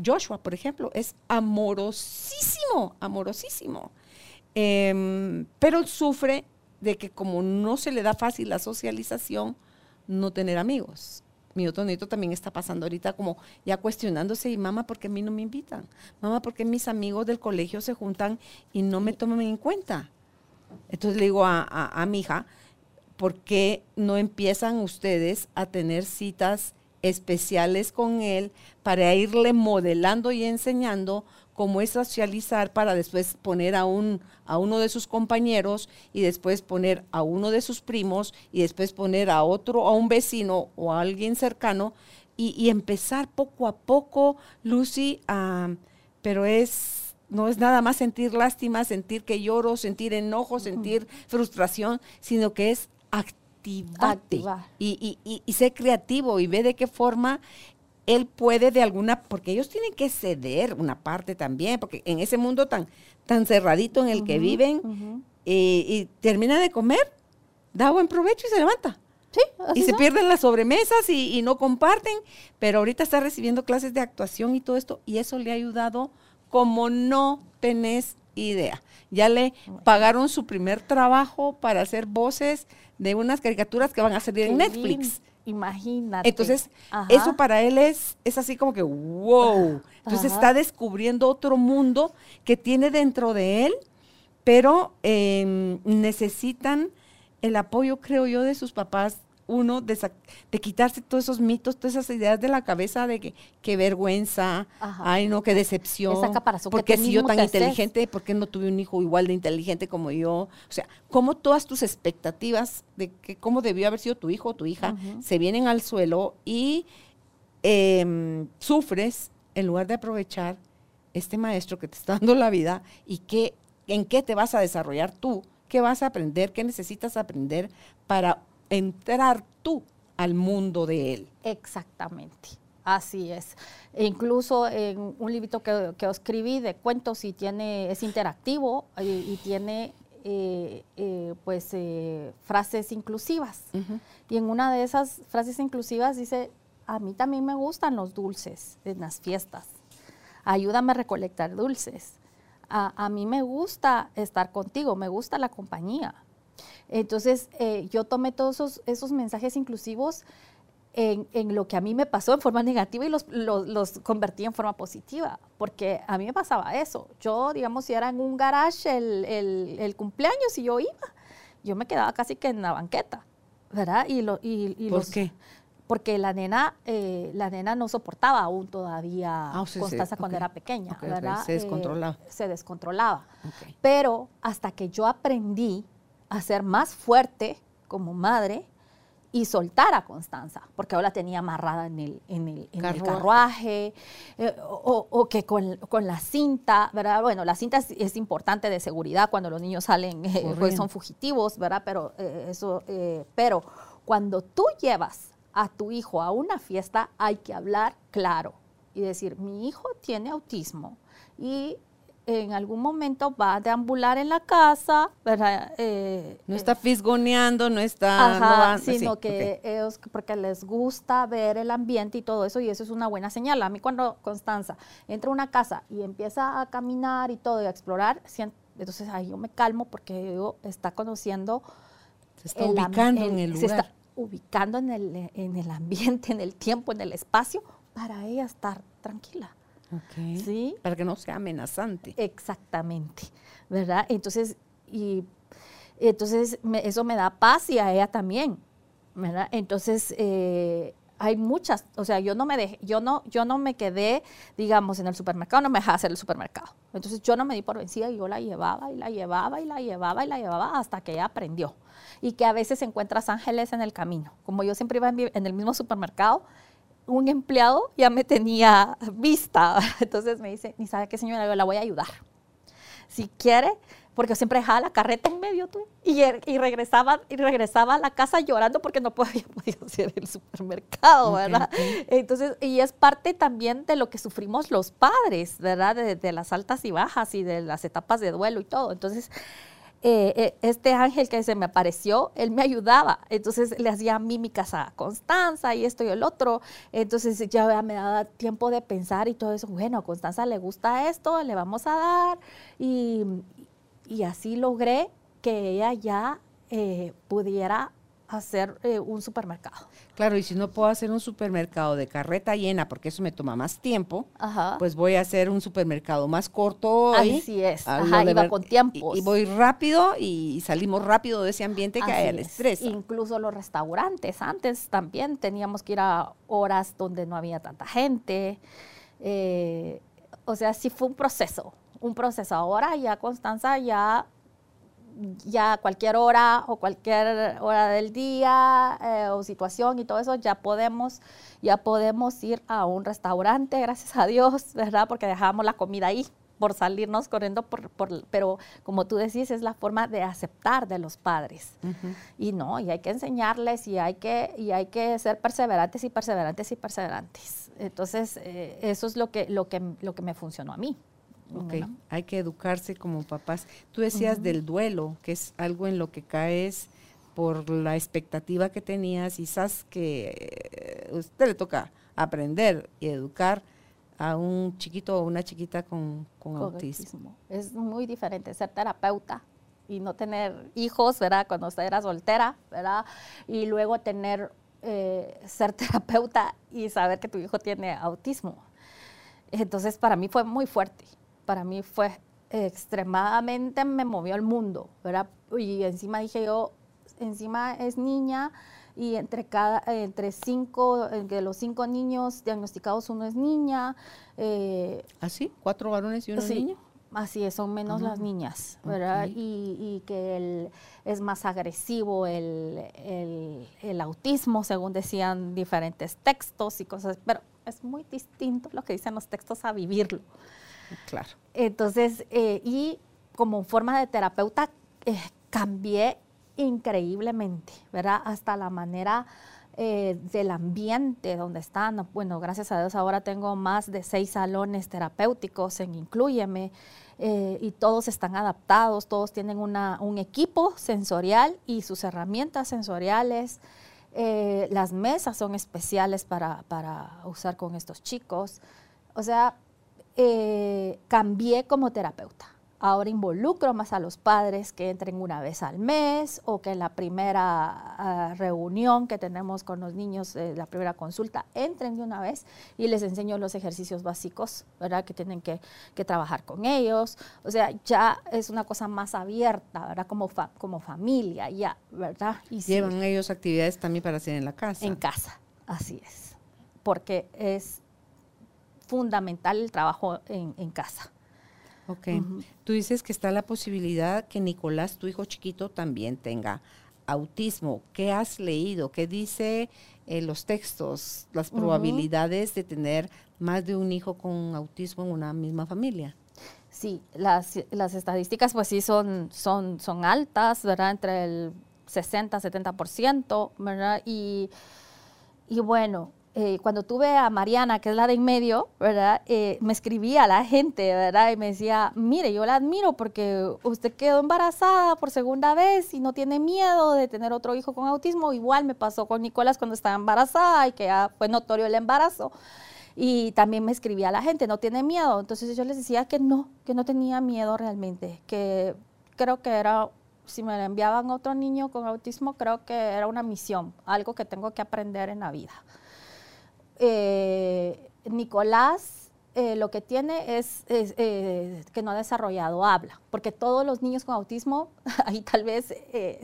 Speaker 2: Joshua, por ejemplo, es amorosísimo, amorosísimo. Em, pero sufre de que como no se le da fácil la socialización, no tener amigos. Mi otro nieto también está pasando ahorita como ya cuestionándose, y mamá, ¿por qué a mí no me invitan? Mamá, ¿por qué mis amigos del colegio se juntan y no me toman en cuenta? Entonces le digo a, a mi hija, ¿por qué no empiezan ustedes a tener citas especiales con él para irle modelando y enseñando cómo es socializar para después poner a, un, a uno de sus compañeros y después poner a uno de sus primos y después poner a otro, a un vecino o a alguien cercano y, empezar poco a poco, Lucy, pero es no es nada más sentir lástima, sentir que lloro, sentir enojo, sentir frustración, sino que es activarte y, y, y, ser creativo y ve de qué forma él puede de alguna, porque ellos tienen que ceder una parte también, porque en ese mundo tan, tan cerradito en el que viven, eh, y termina de comer, da buen provecho y se levanta.
Speaker 3: Sí,
Speaker 2: y se pierden las sobremesas y, no comparten, pero ahorita está recibiendo clases de actuación y todo esto, y eso le ha ayudado como no tenés idea. Ya le pagaron su primer trabajo para hacer voces de unas caricaturas que van a salir en Netflix.
Speaker 3: Imagínate.
Speaker 2: Entonces, eso para él es, es así como que, wow. Entonces está descubriendo otro mundo que tiene dentro de él, pero em, necesitan el apoyo, creo yo, de sus papás uno de, de, quitarse todos esos mitos, todas esas ideas de la cabeza de que qué vergüenza, ay no, qué decepción. porque si yo tan inteligente, ¿por qué no tuve un hijo igual de inteligente como yo? O sea, cómo todas tus expectativas de que cómo debió haber sido tu hijo o tu hija se vienen al suelo y em, sufres en lugar de aprovechar este maestro que te está <laughs> dando la vida y que, en qué te vas a desarrollar tú, qué vas a aprender, qué necesitas aprender para entrar tú al mundo de él.
Speaker 3: Exactamente. Así es. E incluso en un librito que, que, escribí de cuentos y tiene, es interactivo y, tiene eh, eh, pues eh, frases inclusivas. Y en una de esas frases inclusivas dice, a mí también me gustan los dulces en las fiestas. Ayúdame a recolectar dulces. A, a mí me gusta estar contigo, me gusta la compañía. Entonces, eh, yo tomé todos esos, mensajes inclusivos en, lo que a mí me pasó en forma <laughs> negativa y los, los, convertí en forma positiva, porque a mí me pasaba eso. Yo, digamos, si era en un garage el, cumpleaños y yo iba, yo me quedaba casi que en la banqueta, ¿verdad? Y, lo, y,
Speaker 2: ¿Por qué?
Speaker 3: Porque la nena, eh, la nena no soportaba aún todavía ah, Constanza cuando era pequeña, ¿verdad?
Speaker 2: Se descontrolaba.
Speaker 3: Eh, se descontrolaba. Pero hasta que yo aprendí a ser más fuerte como madre y soltar a Constanza, porque ahora la tenía amarrada en el, en el, carruaje, eh, o, que con, la cinta, ¿verdad? Bueno, la cinta es, importante de seguridad cuando los niños salen, eh, pues son fugitivos, ¿verdad? Pero, eh, eso, pero cuando tú llevas a tu hijo a una fiesta, hay que hablar claro y decir, mi hijo tiene autismo y en algún momento va a deambular en la casa, ¿verdad?
Speaker 2: Eh, no está fisgoneando, no está...
Speaker 3: sino que ellos, porque les gusta ver el ambiente y todo eso, y eso es una buena señal. A mí cuando Constanza entra a una casa y empieza a caminar y todo, y a explorar, entonces ahí yo me calmo porque está conociendo...
Speaker 2: Se está ubicando en el lugar. Se está
Speaker 3: ubicando en el, en el ambiente, en el tiempo, en el espacio, para ella estar tranquila.
Speaker 2: ¿Sí? Para que no sea amenazante.
Speaker 3: Exactamente, ¿verdad? Entonces, y entonces eso me da paz y a ella también, ¿verdad? Entonces, eh, hay muchas, o sea, yo no me dejé, yo no, yo no me quedé, digamos, en el supermercado, no me dejaba hacer el supermercado. Entonces yo no me di por vencida y yo la llevaba y la llevaba y la llevaba y la llevaba hasta que ella aprendió. Y que a veces encuentras ángeles en el camino. Como yo siempre iba en el mismo supermercado, un empleado ya me tenía vista. <laughs> Entonces me dice, ni sabe qué señora, yo la voy a ayudar. Si quiere, porque yo siempre dejaba la carreta en medio tú, y, er, y, regresaba, y regresaba a la casa llorando porque no <laughs> podía, podía hacer el supermercado, ¿verdad? Entonces, y es parte también de lo que sufrimos los padres, ¿verdad? De, de, las altas y bajas y de las etapas de duelo y todo. Entonces, eh, eh, este ángel que se me apareció, él me ayudaba. Entonces le hacía mímicas a Constanza y esto y el otro. Entonces ya me daba tiempo de pensar y todo eso. Bueno, a Constanza le gusta esto, le vamos a dar. Y, así logré que ella ya eh, pudiera hacer un supermercado.
Speaker 2: Claro, y si no puedo hacer un supermercado de carreta llena, porque eso me toma más tiempo, pues voy a hacer un supermercado más corto.
Speaker 3: Así es, Ajá, iba con tiempo.
Speaker 2: Y, voy rápido y salimos rápido de ese ambiente que hay el estrés.
Speaker 3: Incluso los restaurantes, antes también teníamos que ir a horas donde no había tanta gente. Eh, o sea, sí fue un proceso, un proceso. Ahora ya Constanza ya ya cualquier hora o cualquier hora del día eh, o situación y todo eso, ya podemos, ya podemos ir a un restaurante, gracias a Dios, ¿verdad? Porque dejamos la comida ahí por salirnos corriendo, por, pero como tú decís, es la forma de aceptar de los padres. Y no, y hay que enseñarles y hay que, y hay que ser perseverantes y perseverantes y perseverantes. Entonces, eh, eso es lo que, lo, que, lo que me funcionó a mí.
Speaker 2: Ok, hay que educarse como papás. Tú decías del duelo, que es algo en lo que caes por la expectativa que tenías y sabes que a eh, usted le toca aprender y educar
Speaker 4: a un chiquito o una chiquita con, con, autismo.
Speaker 3: Es muy diferente ser terapeuta y no tener hijos, ¿verdad? Cuando usted era soltera, ¿verdad? Y luego tener, eh, ser <laughs> terapeuta y saber que tu hijo tiene autismo. Entonces, para mí fue muy fuerte. Para mí fue extremadamente, me movió el mundo, ¿verdad? Y encima dije yo, encima es niña y entre cada, entre cinco, de los cinco niños diagnosticados uno es niña.
Speaker 4: Eh, ¿Ah, sí? ¿Cuatro varones y una niña?
Speaker 3: Así es, son menos las niñas, ¿verdad? Y, que es más agresivo el, el, autismo, según decían diferentes textos y cosas, pero es muy distinto lo que dicen los textos a vivirlo.
Speaker 4: Claro.
Speaker 3: Entonces, eh, y como forma de terapeuta, eh, cambié increíblemente, ¿verdad? Hasta la manera eh, del ambiente donde están. Bueno, gracias a Dios ahora tengo más de seis salones terapéuticos en Incluyeme y todos están adaptados, todos tienen una, un equipo sensorial y sus herramientas sensoriales. Las mesas son especiales para, para, usar con estos chicos. O sea, cambié como terapeuta. Ahora involucro más a los padres que entren una vez al mes o que en la primera ah, reunión que tenemos con los niños, eh, la primera consulta, entren de una vez y les enseño los ejercicios básicos, ¿verdad? Que tienen que, trabajar con ellos. O sea, ya es una cosa más abierta, ¿verdad? Como, como familia, ya, ¿verdad?
Speaker 4: Y Llevan ellos actividades también para hacer en la casa.
Speaker 3: En casa, así es. Porque es fundamental el trabajo en casa.
Speaker 4: Ok. Tú dices que está la posibilidad que Nicolás, tu hijo chiquito, también tenga autismo. ¿Qué has leído? ¿Qué dice eh, los textos, las probabilidades de tener más de un hijo con autismo en una misma familia?
Speaker 3: Sí, las, las estadísticas pues sí son, son, son altas, ¿verdad? Entre el 60, 70%, ¿verdad? Y, y bueno, eh, cuando tuve a Mariana, que es la de en medio. Eh, me escribía a la gente, ¿verdad? Y me decía, mire, yo la admiro porque usted quedó embarazada por segunda vez y no tiene miedo de tener otro hijo con autismo. Igual me pasó con Nicolás cuando estaba embarazada y que ya fue notorio el embarazo. Y también me escribía a la gente, no tiene miedo. Entonces yo les decía que no, que no tenía miedo realmente, que creo que era si me enviaban otro niño con autismo, creo que era una misión, algo que tengo que aprender en la vida. Eh, Nicolás eh, lo que tiene es, eh, que no ha desarrollado habla, porque todos los niños con autismo, <laughs> ahí tal vez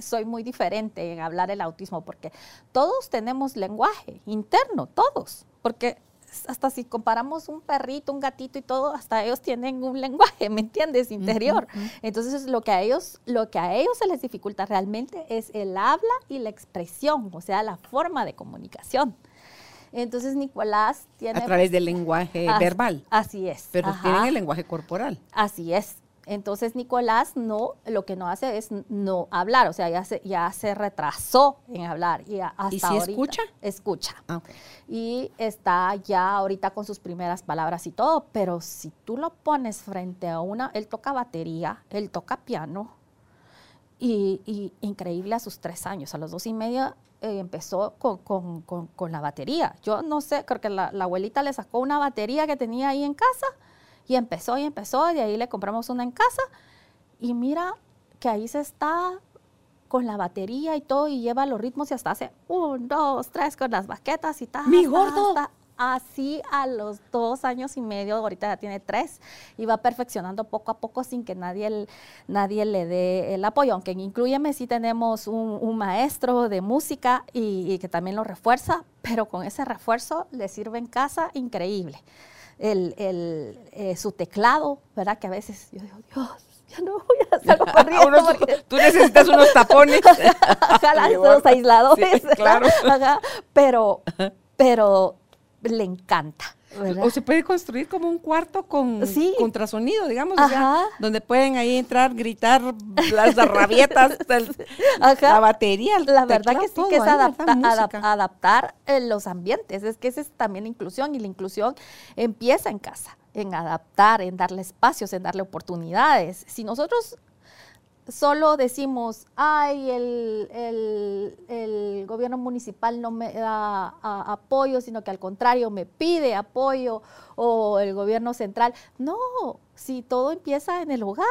Speaker 3: soy muy diferente en hablar el autismo, porque todos tenemos lenguaje interno, todos, porque hasta si comparamos un perrito, un gatito y todo, hasta ellos tienen un lenguaje, ¿me entiendes? Interior. Entonces, lo que a ellos, lo que a ellos se les dificulta realmente es el habla y la expresión, o sea, la forma de comunicación. Entonces Nicolás tiene...
Speaker 4: A través del lenguaje verbal.
Speaker 3: Así es.
Speaker 4: Pero tienen el lenguaje corporal.
Speaker 3: Así es. Entonces Nicolás no, lo que no hace es no hablar, o sea, ya se, ya se retrasó en hablar. Y, hasta
Speaker 4: ¿Y si escucha?
Speaker 3: Escucha. Ah, y está ya ahorita con sus primeras palabras y todo, pero si tú lo pones frente a una, él toca batería, él toca piano, y, increíble a sus tres años, a los dos y medio eh, empezó con, la batería. Yo no sé, creo que la, abuelita le sacó una batería que tenía ahí en casa y empezó y empezó, y de ahí le compramos una en casa. Y mira que ahí se está con la batería y todo y lleva los ritmos y hasta hace un, dos, tres con las baquetas y tal.
Speaker 4: Mi gordo
Speaker 3: así a los dos años y medio, ahorita ya tiene tres, y va perfeccionando poco a poco sin que nadie, nadie le dé el apoyo, aunque en Incluyeme sí tenemos un, maestro de música y, que también lo refuerza, pero con ese refuerzo le sirve en casa increíble. El, el, eh, su teclado, ¿verdad? Que a veces yo digo, Dios, ya no voy a hacerlo <laughs> corriendo.
Speaker 4: Tú necesitas unos tapones. <laughs>
Speaker 3: Ojalá, <laughs> los aisladores. claro. pero, pero le encanta.
Speaker 4: O se puede construir como un cuarto con ultrasonido, digamos, donde pueden ahí entrar, gritar las rabietas, <laughs> la batería.
Speaker 3: la verdad que sí, que es adaptar eh, los ambientes. Es que esa es también la inclusión y la inclusión empieza en casa, en adaptar, en darle espacios, en darle oportunidades. Si nosotros solo decimos, ay, el, el, el gobierno municipal no me da a, apoyo, sino que al contrario me pide apoyo, o el gobierno central. No, si todo empieza en el hogar.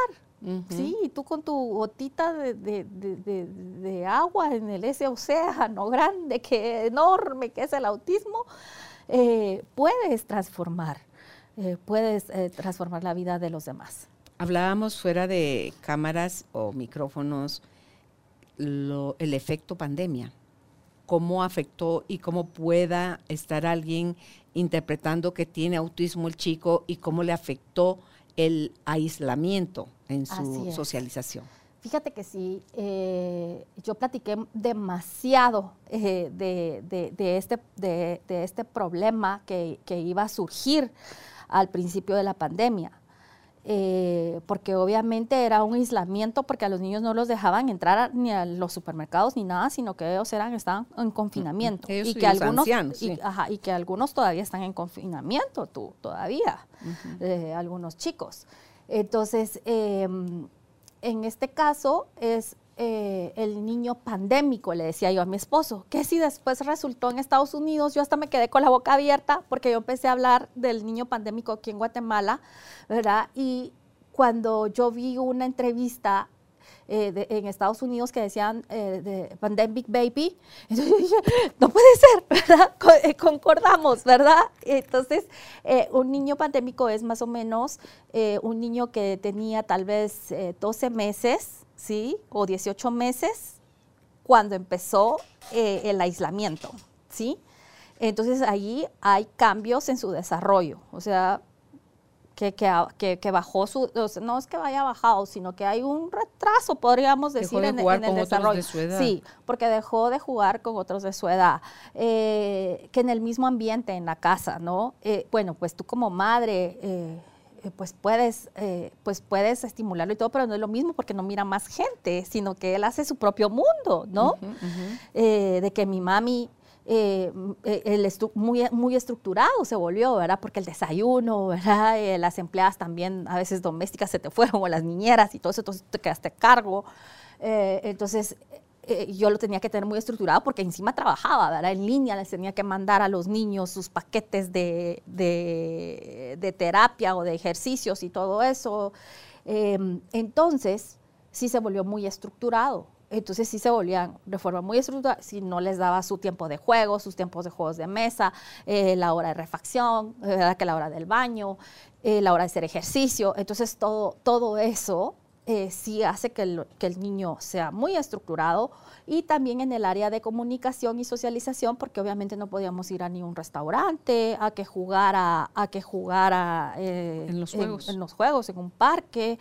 Speaker 3: Sí, y tú con tu gotita de, de, de, de, agua en el ese océano grande, que enorme que es el autismo, eh, puedes transformar, eh, puedes eh, transformar la vida de los demás.
Speaker 4: Hablábamos fuera de cámaras o micrófonos el efecto pandemia, cómo afectó y cómo pueda estar alguien interpretando que tiene autismo el chico y cómo le afectó el aislamiento en su socialización.
Speaker 3: Fíjate que sí, eh, yo platiqué demasiado eh, de, este, de, este, problema que, que, iba a surgir al principio de la pandemia. Eh, porque obviamente era un aislamiento porque a los niños no los dejaban entrar ni a los supermercados ni nada, sino que ellos eran, estaban en confinamiento. y, que algunos, y, que algunos todavía están en confinamiento, tú, todavía, eh, algunos chicos. Entonces, em, en este caso es eh, el niño pandémico, le decía yo a mi esposo, que si después resultó en Estados Unidos, yo hasta me quedé con la boca abierta porque yo empecé a hablar del niño pandémico aquí en Guatemala, ¿verdad? Y cuando yo vi una entrevista eh, en Estados Unidos que decían eh, de Pandemic Baby. <laughs> No puede ser, <laughs> ¿verdad? concordamos, ¿verdad? Entonces, un niño pandémico es más o menos un niño que tenía tal vez 12 meses, ¿sí? O 18 meses cuando empezó eh, el aislamiento, ¿sí? Entonces ahí hay cambios en su desarrollo, o sea, que, que, bajó su, no es que vaya bajado, sino que hay un retraso, podríamos decir, en, el desarrollo. Sí, porque dejó de jugar con otros de su edad, eh, que en el mismo ambiente, en la casa, ¿no? Eh, bueno, pues tú como madre eh, pues puedes, eh, pues puedes estimularlo y todo, pero no es lo mismo porque no mira más gente, sino que él hace su propio mundo, ¿no? Eh, de que mi mami muy, muy estructurado se volvió, ¿verdad? Porque el desayuno, ¿verdad? las empleadas también, a veces domésticas se te fueron, o las niñeras y todo eso, entonces te quedaste a cargo. entonces, eh, yo lo tenía que tener muy estructurado porque encima trabajaba, ¿verdad? En línea les tenía que mandar a los niños sus paquetes de, de, terapia o de ejercicios y todo eso. Em, entonces, sí se volvió muy estructurado. Entonces sí se volvían de forma muy estructurada, si no les daba su tiempo de juego, sus tiempos de juegos de mesa, eh, la hora de refacción, ¿verdad? que la hora del baño, eh, la hora de hacer ejercicio. Entonces todo, todo eso eh, sí hace que el, que el, niño sea muy estructurado y también en el área de comunicación y socialización, porque obviamente no podíamos ir a ni un restaurante, a que jugara, a que jugara
Speaker 4: eh, en, los juegos.
Speaker 3: En, los juegos, en un parque.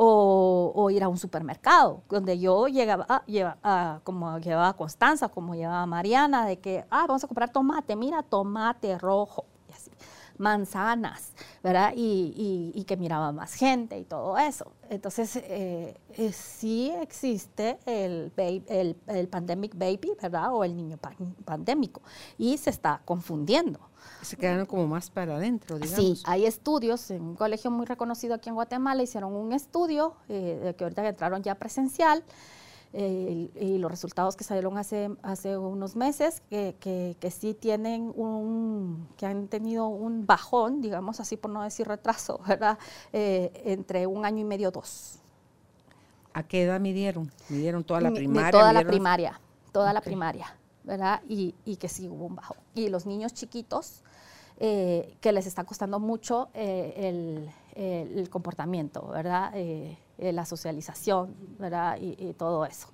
Speaker 3: O, ir a un supermercado, donde yo llegaba, a, como llevaba Constanza, como llevaba Mariana, de que, ah, vamos a comprar tomate, mira, tomate rojo, y así manzanas, ¿verdad? Y, que miraba más gente y todo eso. Entonces, eh, eh, sí existe el, el, pandemic baby, ¿verdad? O el niño pandémico. Y se está confundiendo.
Speaker 4: Se quedaron como más para adentro, digamos.
Speaker 3: Sí, hay estudios, en un colegio muy reconocido aquí en Guatemala hicieron un estudio, eh, que ahorita entraron ya presencial, eh, y los resultados que salieron hace, hace unos meses, que, que, sí tienen un, que han tenido un bajón, digamos así por no decir retraso, <laughs> ¿verdad? Eh, entre un año y medio, dos.
Speaker 4: ¿A qué edad midieron? ¿Midieron toda la primaria?
Speaker 3: Toda la primaria, toda la primaria, ¿verdad? Y, y, que sí hubo un bajón. Y los niños chiquitos, eh, que les está costando mucho el, el, comportamiento, ¿verdad? Eh, la socialización, ¿verdad? Y, todo eso.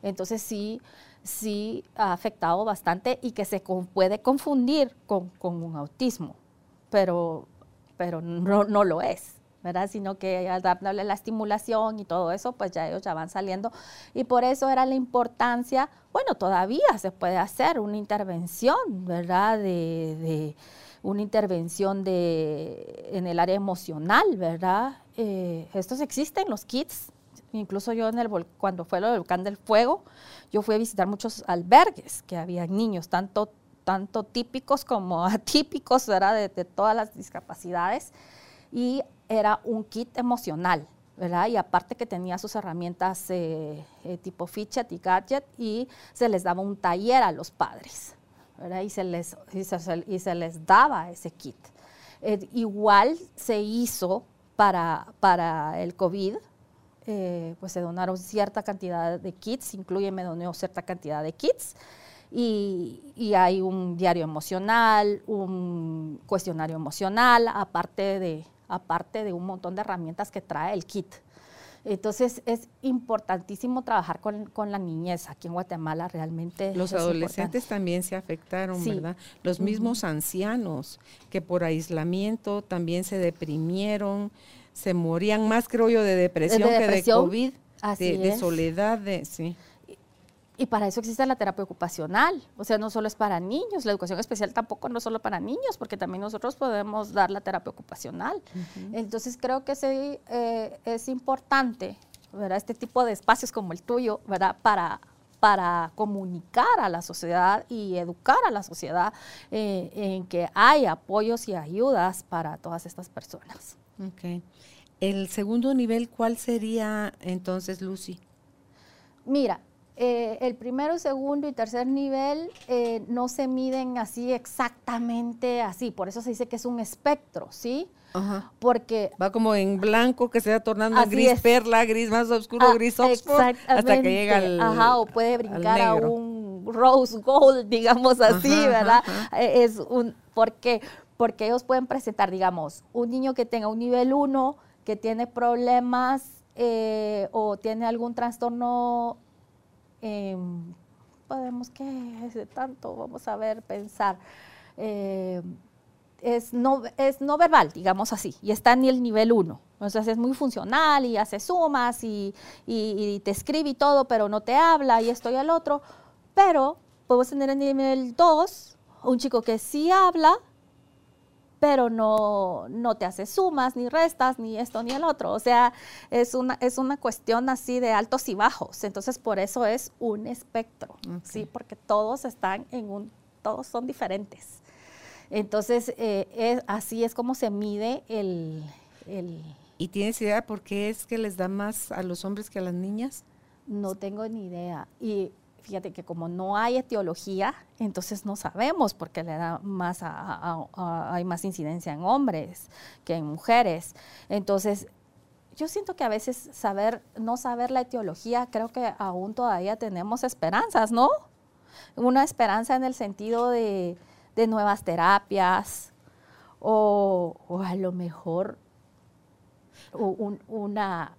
Speaker 3: Entonces sí, sí ha afectado bastante y que se puede confundir con, un autismo, pero, pero no, no lo es. ¿verdad? Sino que al darle la estimulación y todo eso, pues ya ellos ya van saliendo. Y por eso era la importancia, bueno, todavía se puede hacer una intervención, ¿verdad? de una intervención de, en el área emocional, ¿verdad? Eh, estos existen, los kits. Incluso yo en el, cuando fue lo del volcán del fuego, yo fui a visitar muchos albergues que había niños, tanto, tanto típicos como <laughs> atípicos, ¿verdad? De, todas las discapacidades. Y era un kit emocional, ¿verdad? Y aparte que tenía sus herramientas eh, eh, tipo fidget y gadget y se les daba un taller a los padres, ¿verdad? Y se les, y se, les daba ese kit. Igual se hizo para, para el COVID, pues se donaron cierta cantidad de kits, incluye me donó cierta cantidad de kits. Y, y, hay un diario emocional, un cuestionario emocional, aparte de, aparte de un montón de herramientas que trae el kit. Entonces es importantísimo trabajar con, la niñez. Aquí en Guatemala realmente.
Speaker 2: Los adolescentes también se afectaron, ¿verdad? Los mismos ancianos que por aislamiento también se deprimieron, se morían más, creo yo, de depresión, que de COVID, de, de, soledad, de, sí.
Speaker 3: Y para eso existe la terapia ocupacional. O sea, no solo es para niños, la educación especial tampoco no es solo para niños, porque también nosotros podemos dar la terapia ocupacional. Entonces creo que sí eh, es importante, ¿verdad? Este tipo de espacios como el tuyo, ¿verdad? Para, para comunicar a la sociedad y educar a la sociedad eh, en que hay apoyos y ayudas para todas estas personas.
Speaker 2: Ok. El segundo nivel, ¿cuál sería entonces, Lucy?
Speaker 3: Mira, eh, el primero, segundo y tercer nivel eh, no se miden así exactamente así, por eso se dice que es un espectro, ¿sí?
Speaker 2: Ajá. Porque va como en blanco que se va tornando en gris perla, gris más oscuro, ah, gris Oxford, hasta que llega al
Speaker 3: Ajá, o puede brincar a un rose gold, <laughs> digamos así, ¿verdad? Eh, es un porque porque ellos pueden presentar, digamos, un niño que tenga un nivel 1 que tiene problemas o tiene algún trastorno Em, podemos que tanto, vamos a ver, pensar. Eh, es, no, es no verbal, digamos así, y está en el nivel 1. Entonces es muy funcional y hace sumas y, y, te escribe y todo, pero no te habla y esto y el otro. Pero podemos tener en el nivel 2 un chico que sí habla, pero no, no te hace sumas, ni restas, ni esto, ni el otro. O sea, es una, es una cuestión así de altos y bajos. Entonces, por eso es un espectro, ¿sí? Porque todos están en un, todos son diferentes. Entonces, eh, así es como se mide el, el...
Speaker 2: ¿Y tienes idea por qué es que les da más a los hombres que a las niñas?
Speaker 3: No tengo ni idea. Y fíjate que como no hay etiología, entonces no sabemos por qué le da más hay más incidencia en hombres que en mujeres. Entonces, yo siento que a veces saber, no saber la etiología, creo que aún todavía tenemos esperanzas, ¿no? Una esperanza en el sentido de, nuevas terapias o, a lo mejor una,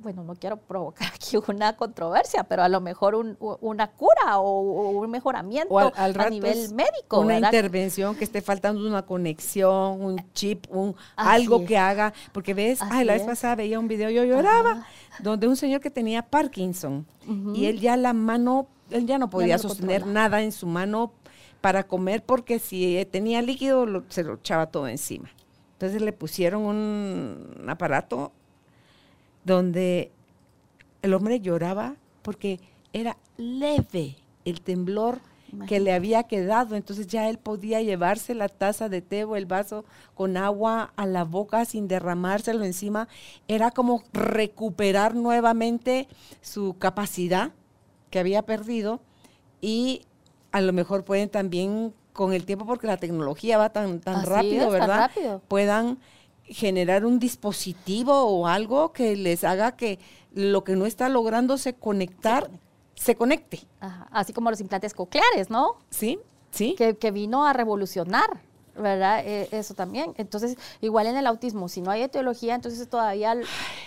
Speaker 3: bueno, no quiero provocar <laughs> aquí una controversia, pero a lo mejor una cura o, un mejoramiento a nivel médico.
Speaker 2: Una intervención que esté faltando una conexión, un chip, un algo que haga, porque ves, ay, la vez pasada veía un video, yo lloraba, donde un señor que tenía Parkinson y él ya la mano, él ya no podía sostener nada en su mano para comer porque si tenía líquido se lo echaba todo encima. Entonces le pusieron un aparato donde el hombre lloraba porque era leve el temblor que le había quedado, entonces ya él podía llevarse la taza de té o el vaso con agua a la boca sin derramárselo encima, era como recuperar nuevamente su capacidad que había perdido y a lo mejor pueden también con el tiempo, porque la tecnología va tan, tan rápido, ¿verdad? Puedan generar un dispositivo o algo que les haga que lo que no está lográndose conectar se conecte.
Speaker 3: Así como los implantes cocleares, ¿no?
Speaker 2: Sí, sí.
Speaker 3: Que, vino a revolucionar. ¿verdad? E, eso también. Entonces, igual en el autismo, si no hay etiología, entonces todavía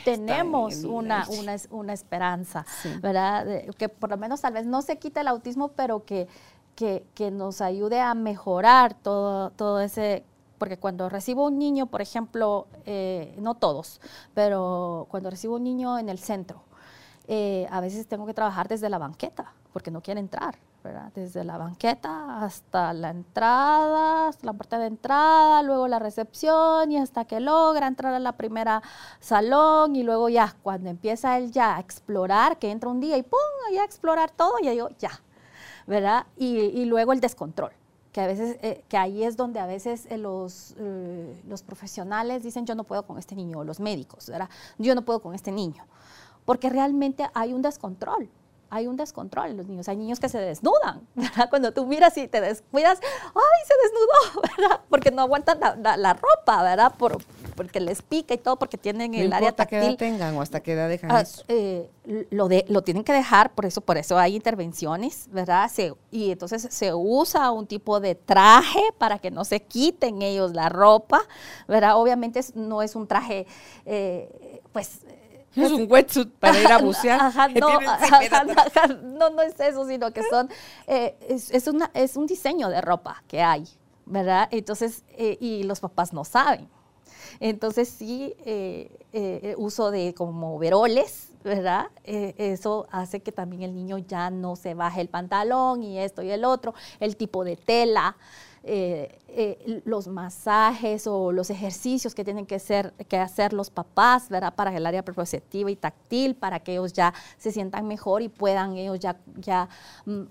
Speaker 3: tenemos una, una, una, esperanza, ¿verdad? que por lo menos tal vez no se quita el autismo, pero que, que, que nos ayude a mejorar todo, todo ese porque cuando recibo un niño, por ejemplo, eh, no todos, pero cuando recibo un niño en el centro, eh, a veces tengo que trabajar desde la banqueta, porque no quiere entrar, ¿verdad? Desde la banqueta hasta la entrada, hasta la puerta de entrada, luego la recepción y hasta que logra entrar a la primera salón y luego ya, cuando empieza él ya a explorar, que entra un día y ¡pum! ya a explorar todo, y digo, ya, ¿verdad? y luego el descontrol que a veces, eh, que ahí es donde a veces eh, los, eh, los profesionales dicen yo no puedo con este niño, o los médicos. Yo no puedo con este niño, porque realmente hay un descontrol hay un descontrol en los niños. Hay niños que se desnudan, <laughs> ¿verdad? Cuando tú miras y te descuidas, ¡ay, se desnudó! <laughs> ¿verdad? Porque no aguantan la, ropa, ¿verdad? Por, porque les pica y todo, porque tienen el área táctil.
Speaker 2: qué edad tengan o hasta qué edad dejan ah, eso.
Speaker 3: Eh, lo, de, lo tienen que dejar, por eso, por eso hay intervenciones, ¿verdad? y entonces se usa un tipo de traje para que no se quiten ellos la ropa, ¿verdad? Obviamente no es un traje, eh, pues
Speaker 2: es un wetsuit para ir a bucear. <laughs>
Speaker 3: no, no, es eso, sino que son, eh, es, una, es un diseño de ropa que hay, ¿verdad? Entonces, eh, y los papás no saben. Entonces sí, eh, uso de como veroles, ¿verdad? eso hace que también el niño ya no se baje el pantalón y esto y el otro, el tipo de tela. Eh, eh, los masajes o los ejercicios que tienen que, ser, que hacer los papás. Para el área perceptiva y táctil, para que ellos ya se sientan mejor y puedan ellos ya, ya mm,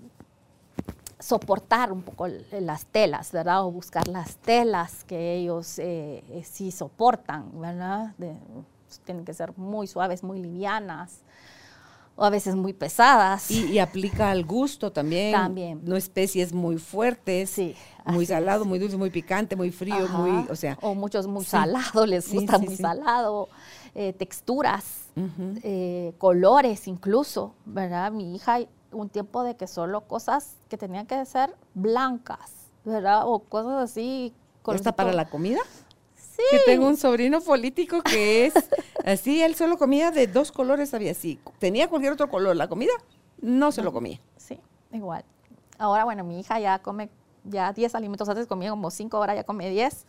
Speaker 3: soportar un poco las telas, ¿verdad? O buscar las telas que ellos eh, sí soportan, ¿verdad? tienen que ser muy suaves, muy livianas o a veces muy pesadas.
Speaker 2: Y, aplica al gusto también.
Speaker 3: También.
Speaker 2: No especies muy fuertes,
Speaker 3: sí,
Speaker 2: muy salado, muy dulce, muy picante, muy frío, muy, o sea.
Speaker 3: O muchos muy salados, les gusta muy salado, eh, texturas, eh, colores incluso, ¿verdad? Mi hija, un tiempo de que solo cosas que tenían que ser blancas, ¿verdad? O cosas así.
Speaker 2: ¿Está para la comida? Que tengo un sobrino político que es así, él solo comía de dos colores, había así. Tenía cualquier otro color, la comida no se lo comía.
Speaker 3: Sí, igual. Ahora, bueno, mi hija ya come ya 10 alimentos, antes comía como 5, ahora ya come 10,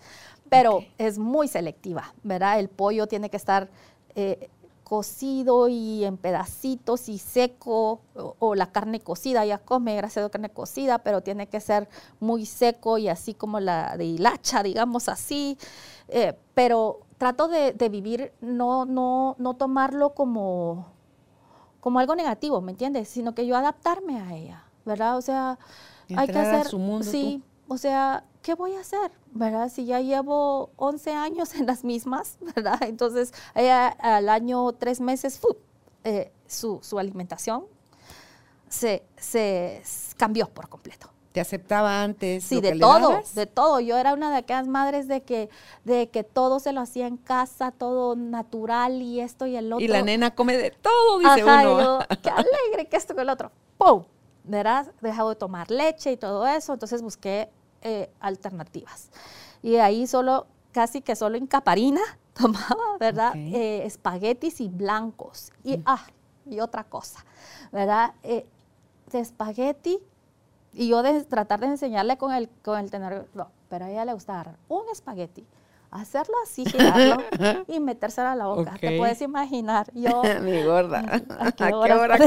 Speaker 3: pero es muy selectiva, ¿verdad? El pollo tiene que estar eh, cocido y en pedacitos y seco, o, la carne cocida, ya come, gracias a carne cocida, pero tiene que ser muy seco y así como la de hilacha, digamos así. Eh, pero trato de, vivir, no, no, no tomarlo como, como algo negativo, ¿me entiendes? Sino que yo adaptarme a ella, ¿verdad? O sea, hay que hacer...
Speaker 2: su mundo,
Speaker 3: sí, o sea, ¿qué voy a hacer? ¿Verdad? Si ya llevo 11 años en las mismas, <laughs> ¿verdad? Entonces, ella al año tres meses, eh, su, su, alimentación se, se cambió por completo
Speaker 2: te aceptaba antes.
Speaker 3: Sí, de todo, de todo. Yo era una de aquellas madres de que, de que todo se lo hacía en casa, todo natural y esto y el otro.
Speaker 2: Y la nena come de todo, dice uno. <laughs>
Speaker 3: qué alegre que esto que el otro. ¡Pum! ¿Verdad? Dejado de tomar leche y todo eso, entonces busqué eh, alternativas. Y ahí solo, casi que solo en caparina <laughs> tomaba, ¿verdad? Eh, espaguetis y blancos. Y, mm. ah, y otra cosa, ¿verdad? Eh, de espagueti y yo de tratar de enseñarle con el, con el tenor, no, pero a ella le gusta agarrar un espagueti, hacerlo así, <laughs> girarlo y metérselo a la boca. Te puedes imaginar. Yo, <laughs>
Speaker 2: Mi gorda. <laughs>
Speaker 3: ¿A qué hora,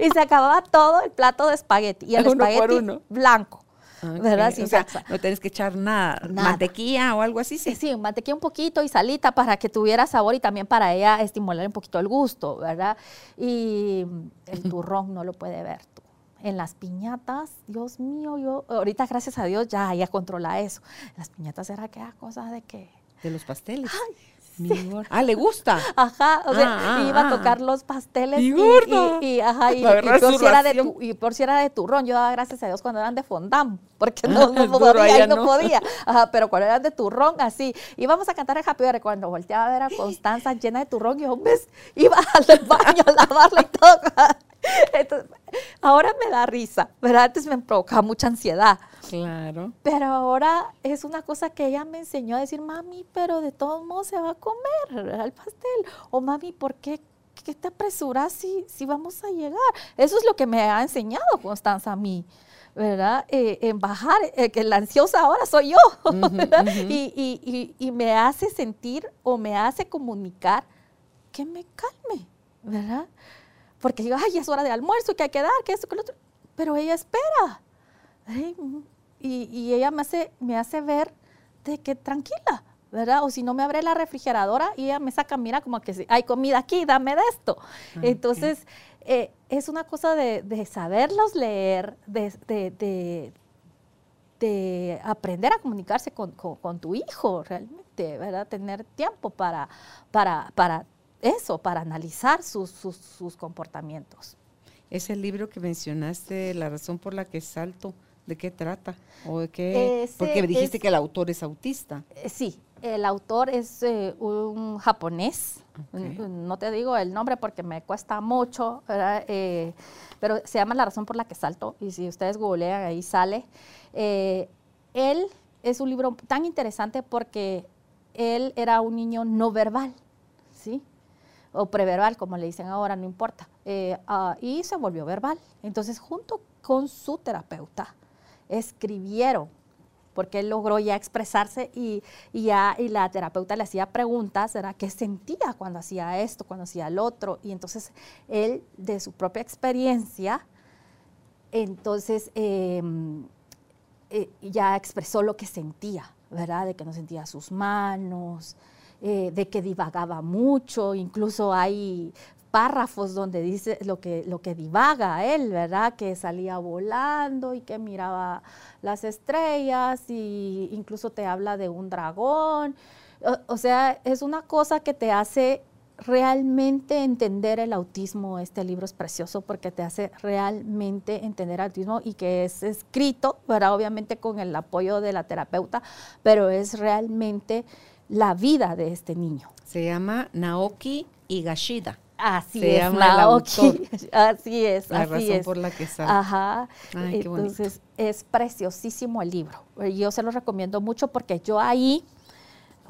Speaker 3: y se acababa todo el plato de espagueti. Y el espagueti blanco. ¿Verdad?
Speaker 2: o sea, no tienes que echar nada, mantequilla o algo así.
Speaker 3: Sí, sí, mantequilla un poquito y salita para que tuviera sabor y también para ella estimular un poquito el gusto, ¿verdad? Y el turrón no lo puede ver en las piñatas, Dios mío, yo, ahorita gracias a Dios ya, ya controla eso. Las piñatas era que cosa de que...
Speaker 2: De los pasteles. Ay, Ah, ¿le gusta?
Speaker 3: Ajá, o sea, ah, iba a ah, tocar los pasteles y, y, ajá, y, por si era de tu, y por si era de turrón, yo daba gracias a Dios cuando eran de fondam, porque no, no podía, no, <laughs> podía, ajá, pero cuando eran de turrón, así, íbamos a cantar el Happy Hour, cuando volteaba a ver a Constanza llena de turrón, yo, ¿ves? Iba al <laughs> baño a lavarla y todo, <laughs> entonces, ahora me da risa, ¿verdad? Antes me provocaba mucha ansiedad.
Speaker 2: Claro.
Speaker 3: Pero ahora es una cosa que ella me enseñó a decir, mami, pero de todos modos se va a comer el pastel. O mami, ¿por qué, qué te apresuras si, si vamos a llegar? Eso es lo que me ha enseñado Constanza a mí. ¿verdad? Eh, en bajar, eh, que la ansiosa ahora soy yo, <laughs> y, y, y, me hace sentir o me hace comunicar que me calme, ¿verdad? Porque digo, ay, es hora de almuerzo, que hay que dar, que esto, que lo otro. Pero ella espera. y, ella me hace, me hace ver de que tranquila, ¿verdad? O si no me abre la refrigeradora y ella me saca, mira, como que hay comida aquí, dame de esto. Entonces, eh, es una cosa de, saberlos leer, de, de aprender a comunicarse con, tu hijo, realmente, ¿verdad? Tener tiempo para, para, para eso, para analizar sus, sus, comportamientos.
Speaker 2: Ese libro que mencionaste, La razón por la que salto, ¿de qué trata? ¿O de qué? Porque dijiste que el autor es autista.
Speaker 3: Eh, sí, el autor es eh, un japonés, no te digo el nombre porque me cuesta mucho, eh, pero se llama La razón por la que salto, y si ustedes googlean ahí sale. él es un libro tan interesante porque él era un niño no verbal, ¿sí? O preverbal, como le dicen ahora, no importa. Eh, ah, y se volvió verbal. Entonces, junto con su terapeuta, escribieron, porque él logró ya expresarse y, y la terapeuta le hacía preguntas, era qué sentía cuando hacía esto, cuando hacía el otro. Y entonces, él, de su propia experiencia, entonces em, eh, ya expresó lo que sentía, ¿verdad? De que no sentía sus manos, eh, de que divagaba mucho, incluso hay párrafos donde dice lo que, lo que divaga él, ¿verdad? Que salía volando y que miraba las estrellas y incluso te habla de un dragón. O, sea, es una cosa que te hace realmente entender el autismo. Este libro es precioso porque te hace realmente entender el autismo y que es escrito, ¿verdad? Obviamente con el apoyo de la terapeuta, pero es realmente la vida de este niño.
Speaker 2: Se llama Naoki Higashida.
Speaker 3: Así es, Naoki. <laughs> Así es,
Speaker 2: la
Speaker 3: razón
Speaker 2: es. por la que sale.
Speaker 3: Ajá. Entonces, es preciosísimo el libro. Yo se lo recomiendo mucho porque yo ahí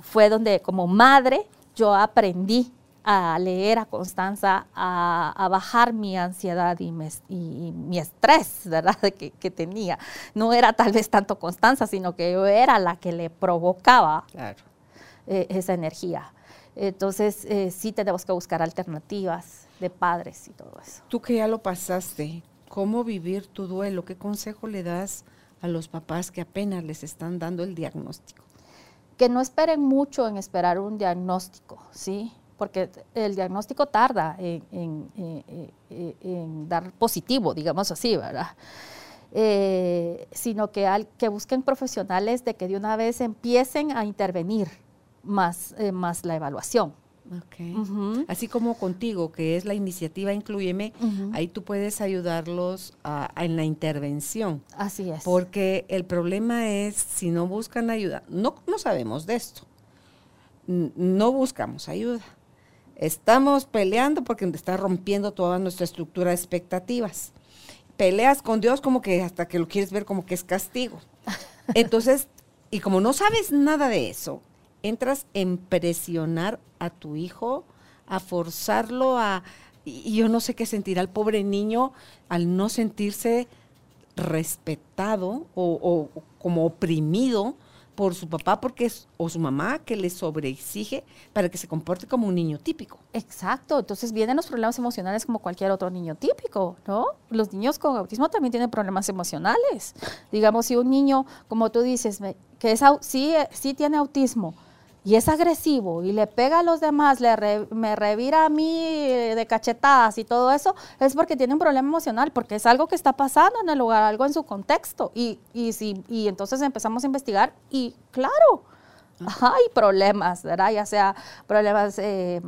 Speaker 3: fue donde, como madre, yo aprendí a leer a Constanza, a, bajar mi ansiedad y, mi estrés, <laughs> ¿verdad?, que, que, tenía. No era tal vez tanto Constanza, sino que yo era la que le provocaba claro. Eh, esa energía. Entonces, eh, sí tenemos que buscar alternativas de padres y todo eso.
Speaker 2: Tú que ya lo pasaste, ¿cómo vivir tu duelo? ¿Qué consejo le das a los papás que apenas les están dando el diagnóstico?
Speaker 3: Que no esperen mucho en esperar un diagnóstico, ¿sí? Porque el diagnóstico tarda en, dar positivo, digamos así, ¿verdad? Eh, sino que, al, que busquen profesionales de que de una vez empiecen a intervenir, más, eh, más la evaluación.
Speaker 2: Okay. Así como contigo, que es la iniciativa Incluyeme, ahí tú puedes ayudarlos en la intervención.
Speaker 3: Así es.
Speaker 2: Porque el problema es si no buscan ayuda, no, no sabemos de esto, no buscamos ayuda. Estamos peleando porque está rompiendo toda nuestra estructura de expectativas. Peleas con Dios como que hasta que lo quieres ver como que es castigo. <laughs> Entonces, y como no sabes nada de eso, entras en presionar a tu hijo, a forzarlo a... Y yo no sé qué sentirá el pobre niño al no sentirse respetado o, como oprimido por su papá porque es, o su mamá que le sobreexige para que se comporte como un niño típico.
Speaker 3: Exacto, entonces vienen los problemas emocionales como cualquier otro niño típico, ¿no? Los niños con autismo también tienen problemas emocionales. Digamos, si un niño, como tú dices, que es, sí, sí tiene autismo, y es agresivo y le pega a los demás, le me revira a mí eh, de cachetadas y todo eso, es porque tiene un problema emocional, porque es algo que está pasando en el lugar, algo en su contexto. Y, y, si, y entonces empezamos a investigar y claro, ah. hay problemas, ¿verdad? Ya sea problemas... Eh,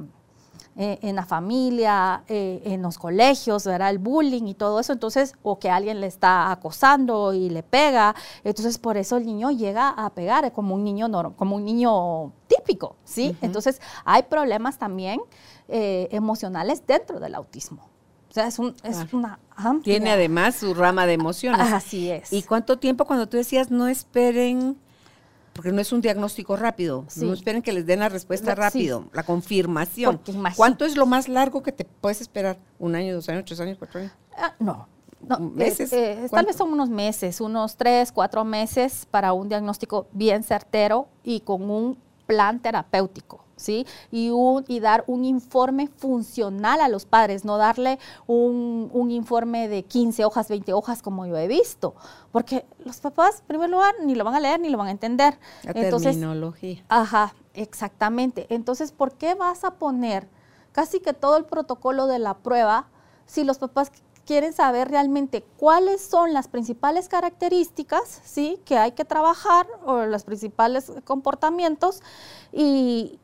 Speaker 3: eh, en la familia, eh, en los colegios, ¿verdad? El bullying y todo eso, entonces, o que alguien le está acosando y le pega, entonces por eso el niño llega a pegar como un niño, como un niño típico, ¿sí? Entonces, hay problemas también eh, emocionales dentro del autismo. O sea, es, un, es una amplia...
Speaker 2: Tiene además su rama de emociones.
Speaker 3: Así es.
Speaker 2: ¿Y cuánto tiempo cuando tú decías no esperen porque no es un diagnóstico rápido. No esperen que les den la respuesta rápido, la confirmación. ¿Cuánto es lo más largo que te puedes esperar? ¿Un año, dos años, tres años, cuatro años?
Speaker 3: Ah, no. ¿Meses? Eh, tal vez son unos meses, unos tres, cuatro meses para un diagnóstico bien certero y con un plan terapéutico. ¿Sí? Y, y dar un informe funcional a los padres, no darle un, informe de 15 hojas, 20 hojas como yo he visto, porque los papás, en primer lugar, ni lo van a leer ni lo van a entender.
Speaker 2: La terminología.
Speaker 3: Ajá, exactamente. Entonces, ¿por qué vas a poner casi que todo el protocolo de la prueba si los papás quieren saber realmente cuáles son las principales características ¿sí? que hay que trabajar o los principales comportamientos y,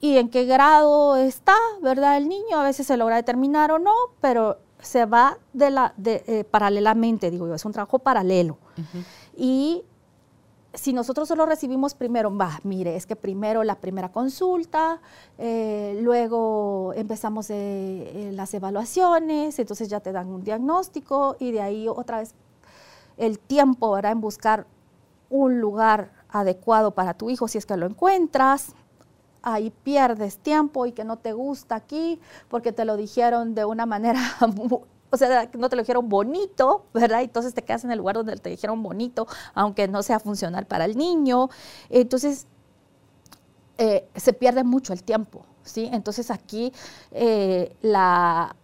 Speaker 3: y en qué grado está, ¿verdad? El niño a veces se logra determinar o no, pero se va de la, de, eh, paralelamente, digo yo, es un trabajo paralelo. Y si nosotros solo recibimos primero, va, mire, es que primero la primera consulta, eh, luego empezamos eh, las evaluaciones, entonces ya te dan un diagnóstico y de ahí otra vez el tiempo, ¿verdad? En buscar un lugar adecuado para tu hijo si es que lo encuentras. Ahí pierdes tiempo y que no te gusta aquí porque te lo dijeron de una manera <laughs> o sea, no te lo dijeron bonito, ¿verdad? Entonces te quedas en el lugar donde te dijeron bonito, aunque no sea funcional para el niño. Entonces, eh, se pierde mucho el tiempo, ¿sí? Entonces aquí eh, la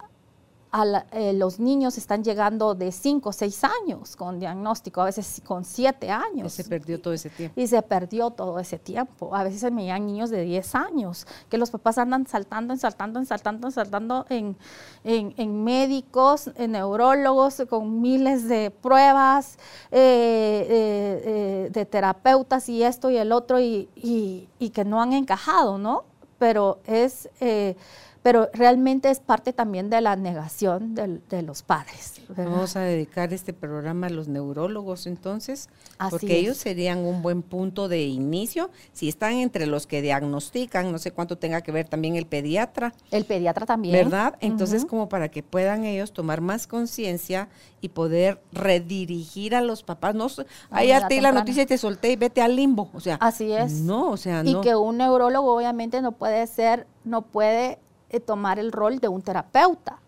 Speaker 3: eh, los niños están llegando de 5 o 6 años con diagnóstico, a veces con 7 años.
Speaker 2: Y se perdió todo ese tiempo.
Speaker 3: Y se perdió todo ese tiempo. A veces me llegan niños de 10 años, que los papás andan saltando, saltando, saltando, saltando en, en, médicos, en neurólogos, con miles de pruebas, eh, eh, de terapeutas y esto y el otro, y, y, que no han encajado, ¿no? Pero es pero realmente es parte también de la negación de, los padres.
Speaker 2: Vamos a dedicar este programa a los neurólogos entonces, porque ellos serían un buen punto de inicio, si están entre los que diagnostican, no sé cuánto tenga que ver también el pediatra.
Speaker 3: El pediatra también.
Speaker 2: ¿Verdad? Entonces, como para que puedan ellos tomar más conciencia y poder redirigir a los papás. No, ahí te la noticia y te solté y vete al limbo. O sea,
Speaker 3: así es.
Speaker 2: No, o sea,
Speaker 3: no. Y que un neurólogo obviamente no puede ser, no puede tomar el rol de un terapeuta,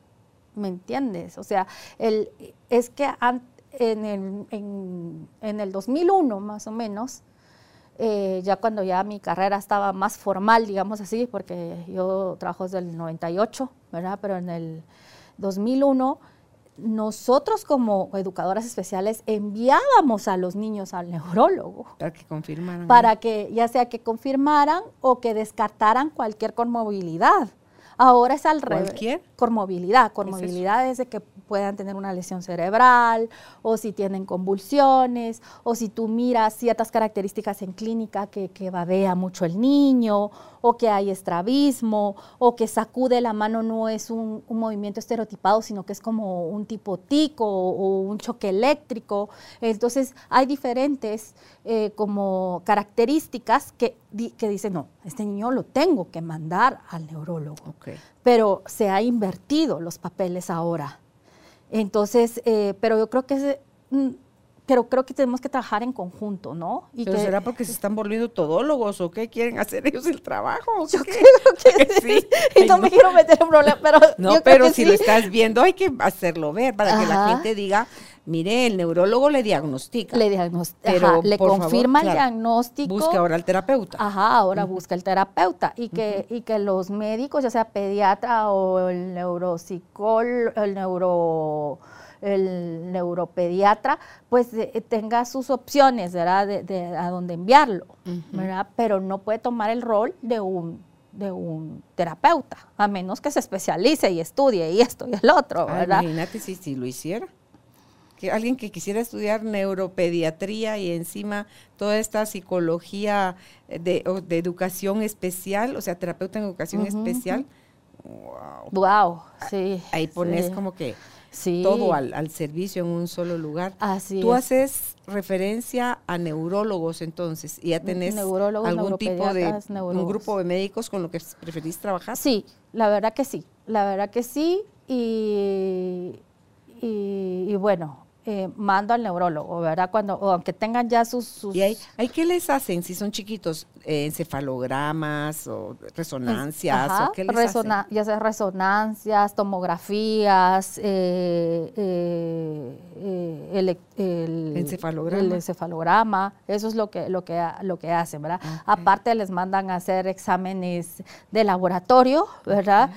Speaker 3: ¿me entiendes? O sea, el, es que en el, en, el 2001 más o menos, eh, ya cuando ya mi carrera estaba más formal, digamos así, porque yo trabajo desde el 98, ¿verdad? Pero en el 2001 nosotros como educadoras especiales enviábamos a los niños al neurólogo.
Speaker 2: Para que confirmaran.
Speaker 3: Para que ya sea que confirmaran o que descartaran cualquier conmovilidad. Ahora es al revés.
Speaker 2: ¿Cualquier?
Speaker 3: Cormovilidad. Cormovilidad es, de que puedan tener una lesión cerebral, o si tienen convulsiones, o si tú miras ciertas características en clínica que, que babea mucho el niño, o que hay estrabismo, o que sacude la mano no es un, movimiento estereotipado, sino que es como un tipo tico o, un choque eléctrico. Entonces hay diferentes eh, como características que, que dicen, no, este niño lo tengo que mandar al neurólogo. Pero se ha invertido los papeles ahora. Entonces, eh, pero yo creo que mm, pero creo que tenemos que trabajar en conjunto, ¿no?
Speaker 2: Y ¿Pero será porque se están volviendo todólogos o qué quieren hacer ellos el trabajo?
Speaker 3: Yo creo que <laughs> sí. <laughs> Y no, me quiero meter en problemas, pero <laughs>
Speaker 2: No, pero si lo estás viendo hay que hacerlo ver para que la gente diga, mire, el neurólogo le diagnostica.
Speaker 3: Le diagnostica, le confirma el diagnóstico.
Speaker 2: Busca ahora el terapeuta.
Speaker 3: Ajá, ahora busca el terapeuta. Y que, y que los médicos, ya sea pediatra o el neuropsicólogo, el neuro el neuropediatra, pues eh, tenga sus opciones, ¿verdad? De, a dónde enviarlo, ¿verdad? Pero no puede tomar el rol de un de un terapeuta, a menos que se especialice y estudie y esto y el otro, ¿verdad?
Speaker 2: imagínate si, si lo hiciera que alguien que quisiera estudiar neuropediatría y encima toda esta psicología de, de educación especial, o sea, terapeuta en educación especial.
Speaker 3: Wow. Wow, sí.
Speaker 2: Ahí pones como que todo al, servicio en un solo lugar.
Speaker 3: Así
Speaker 2: Tú haces referencia a neurólogos entonces y ya tenés algún tipo de un grupo de médicos con lo que preferís trabajar.
Speaker 3: Sí, la verdad que sí, la verdad que sí y, y bueno, eh, mando al neurólogo, ¿verdad? Cuando, o aunque tengan ya sus...
Speaker 2: ¿Y hay, hay qué les hacen si son chiquitos? Eh, ¿Encefalogramas o resonancias? o qué les hacen?
Speaker 3: Ya sea resonancias, tomografías, eh, eh el, el,
Speaker 2: encefalograma.
Speaker 3: el, encefalograma. Eso es lo que, lo que, lo que hacen, ¿verdad? Aparte les mandan a hacer exámenes de laboratorio, ¿verdad?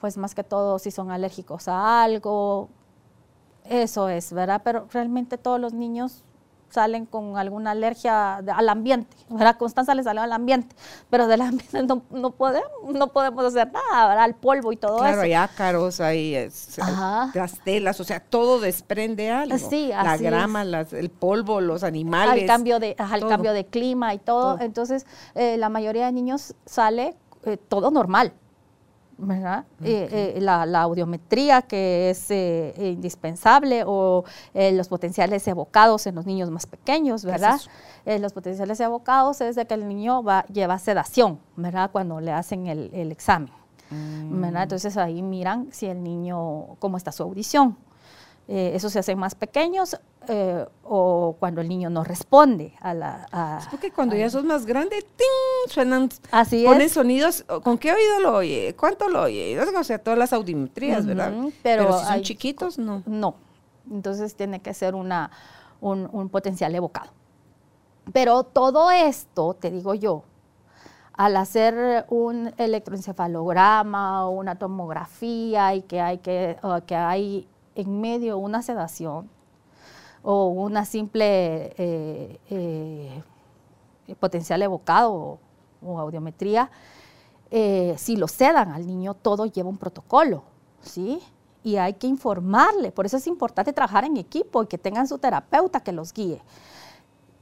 Speaker 3: pues más que todo si son alérgicos a algo, eso es, ¿verdad? Pero realmente todos los niños salen con alguna alergia al ambiente, ¿verdad? Constanza le salió al ambiente, pero del ambiente <laughs> no, no, podemos, no podemos hacer nada, ¿verdad? El polvo y todo eso.
Speaker 2: Claro, hay ácaros, hay las telas, o sea, todo desprende algo.
Speaker 3: Sí,
Speaker 2: La grama, el polvo, los animales.
Speaker 3: Al cambio de, al cambio de clima y todo. Entonces, eh, la mayoría de niños sale eh, todo normal. ¿Verdad? Eh, eh, la, audiometría que es eh, indispensable o los potenciales evocados en los niños más pequeños, ¿verdad? los potenciales evocados es de que el niño va, lleva sedación, ¿verdad? Cuando le hacen el, examen. ¿verdad? Mm. Entonces ahí miran si el niño, cómo está su audición. Eh, eso se hace más pequeños eh, o cuando el niño no responde a la...
Speaker 2: es porque cuando ya sos más grande, ¡ting! suenan,
Speaker 3: Así
Speaker 2: ponen sonidos, ¿con qué oído lo oye? ¿Cuánto lo oye? O sea, todas las audiometrías, ¿verdad?
Speaker 3: Pero,
Speaker 2: si son chiquitos, no.
Speaker 3: No, entonces tiene que ser una, un, potencial evocado. Pero todo esto, te digo yo, al hacer un electroencefalograma o una tomografía y que hay que, que hay en medio una sedación o una simple eh, eh, potencial evocado o, audiometría, eh, si lo sedan al niño, todo lleva un protocolo, ¿sí? Y hay que informarle, por eso es importante trabajar en equipo y que tengan su terapeuta que los guíe.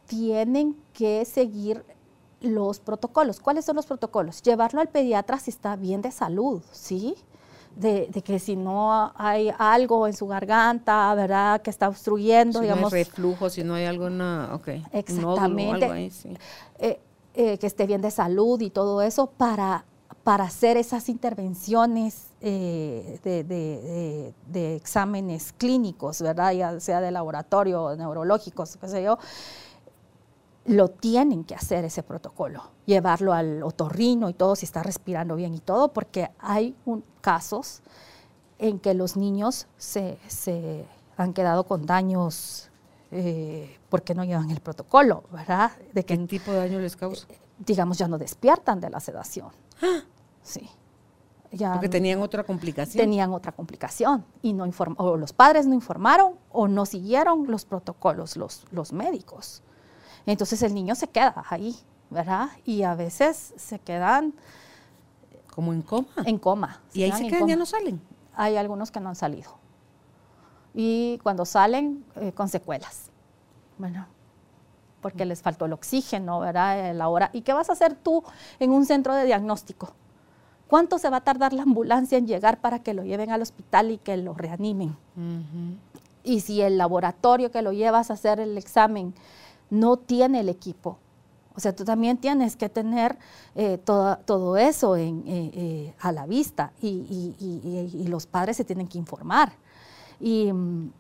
Speaker 3: Tienen que seguir los protocolos. ¿Cuáles son los protocolos? Llevarlo al pediatra si está bien de salud, ¿sí? De, que si no hay algo en su garganta, ¿verdad? Que está obstruyendo,
Speaker 2: si
Speaker 3: digamos.
Speaker 2: No hay reflujo, si no hay algo, ok.
Speaker 3: Exactamente. Eh, eh, que esté bien de salud y todo eso para, para hacer esas intervenciones eh, de, exámenes clínicos, ¿verdad? Ya sea de laboratorio, neurológicos, qué sé yo lo tienen que hacer ese protocolo, llevarlo al otorrino y todo, si está respirando bien y todo, porque hay casos en que los niños se, han quedado con daños eh, porque no llevan el protocolo, ¿verdad?
Speaker 2: De ¿Qué tipo de daño les causa?
Speaker 3: Eh, digamos, ya no despiertan de la sedación.
Speaker 2: ¡Ah!
Speaker 3: Sí.
Speaker 2: Ya porque tenían otra complicación.
Speaker 3: Tenían otra complicación y no o los padres no informaron o no siguieron los protocolos, los, los médicos. Entonces el niño se queda ahí, ¿verdad? Y a veces se quedan...
Speaker 2: Como en coma.
Speaker 3: En coma.
Speaker 2: Y ahí se quedan, ya no salen.
Speaker 3: Hay algunos que no han salido. Y cuando salen, eh, con secuelas. Bueno, porque les faltó el oxígeno, ¿verdad? La hora. ¿Y qué vas a hacer tú en un centro de diagnóstico? ¿Cuánto se va a tardar la ambulancia en llegar para que lo lleven al hospital y que lo reanimen? Y si el laboratorio que lo llevas a hacer el examen no tiene el equipo. O sea, tú también tienes que tener eh, todo, eso eh, eh, a la vista y, los padres se tienen que informar. Y,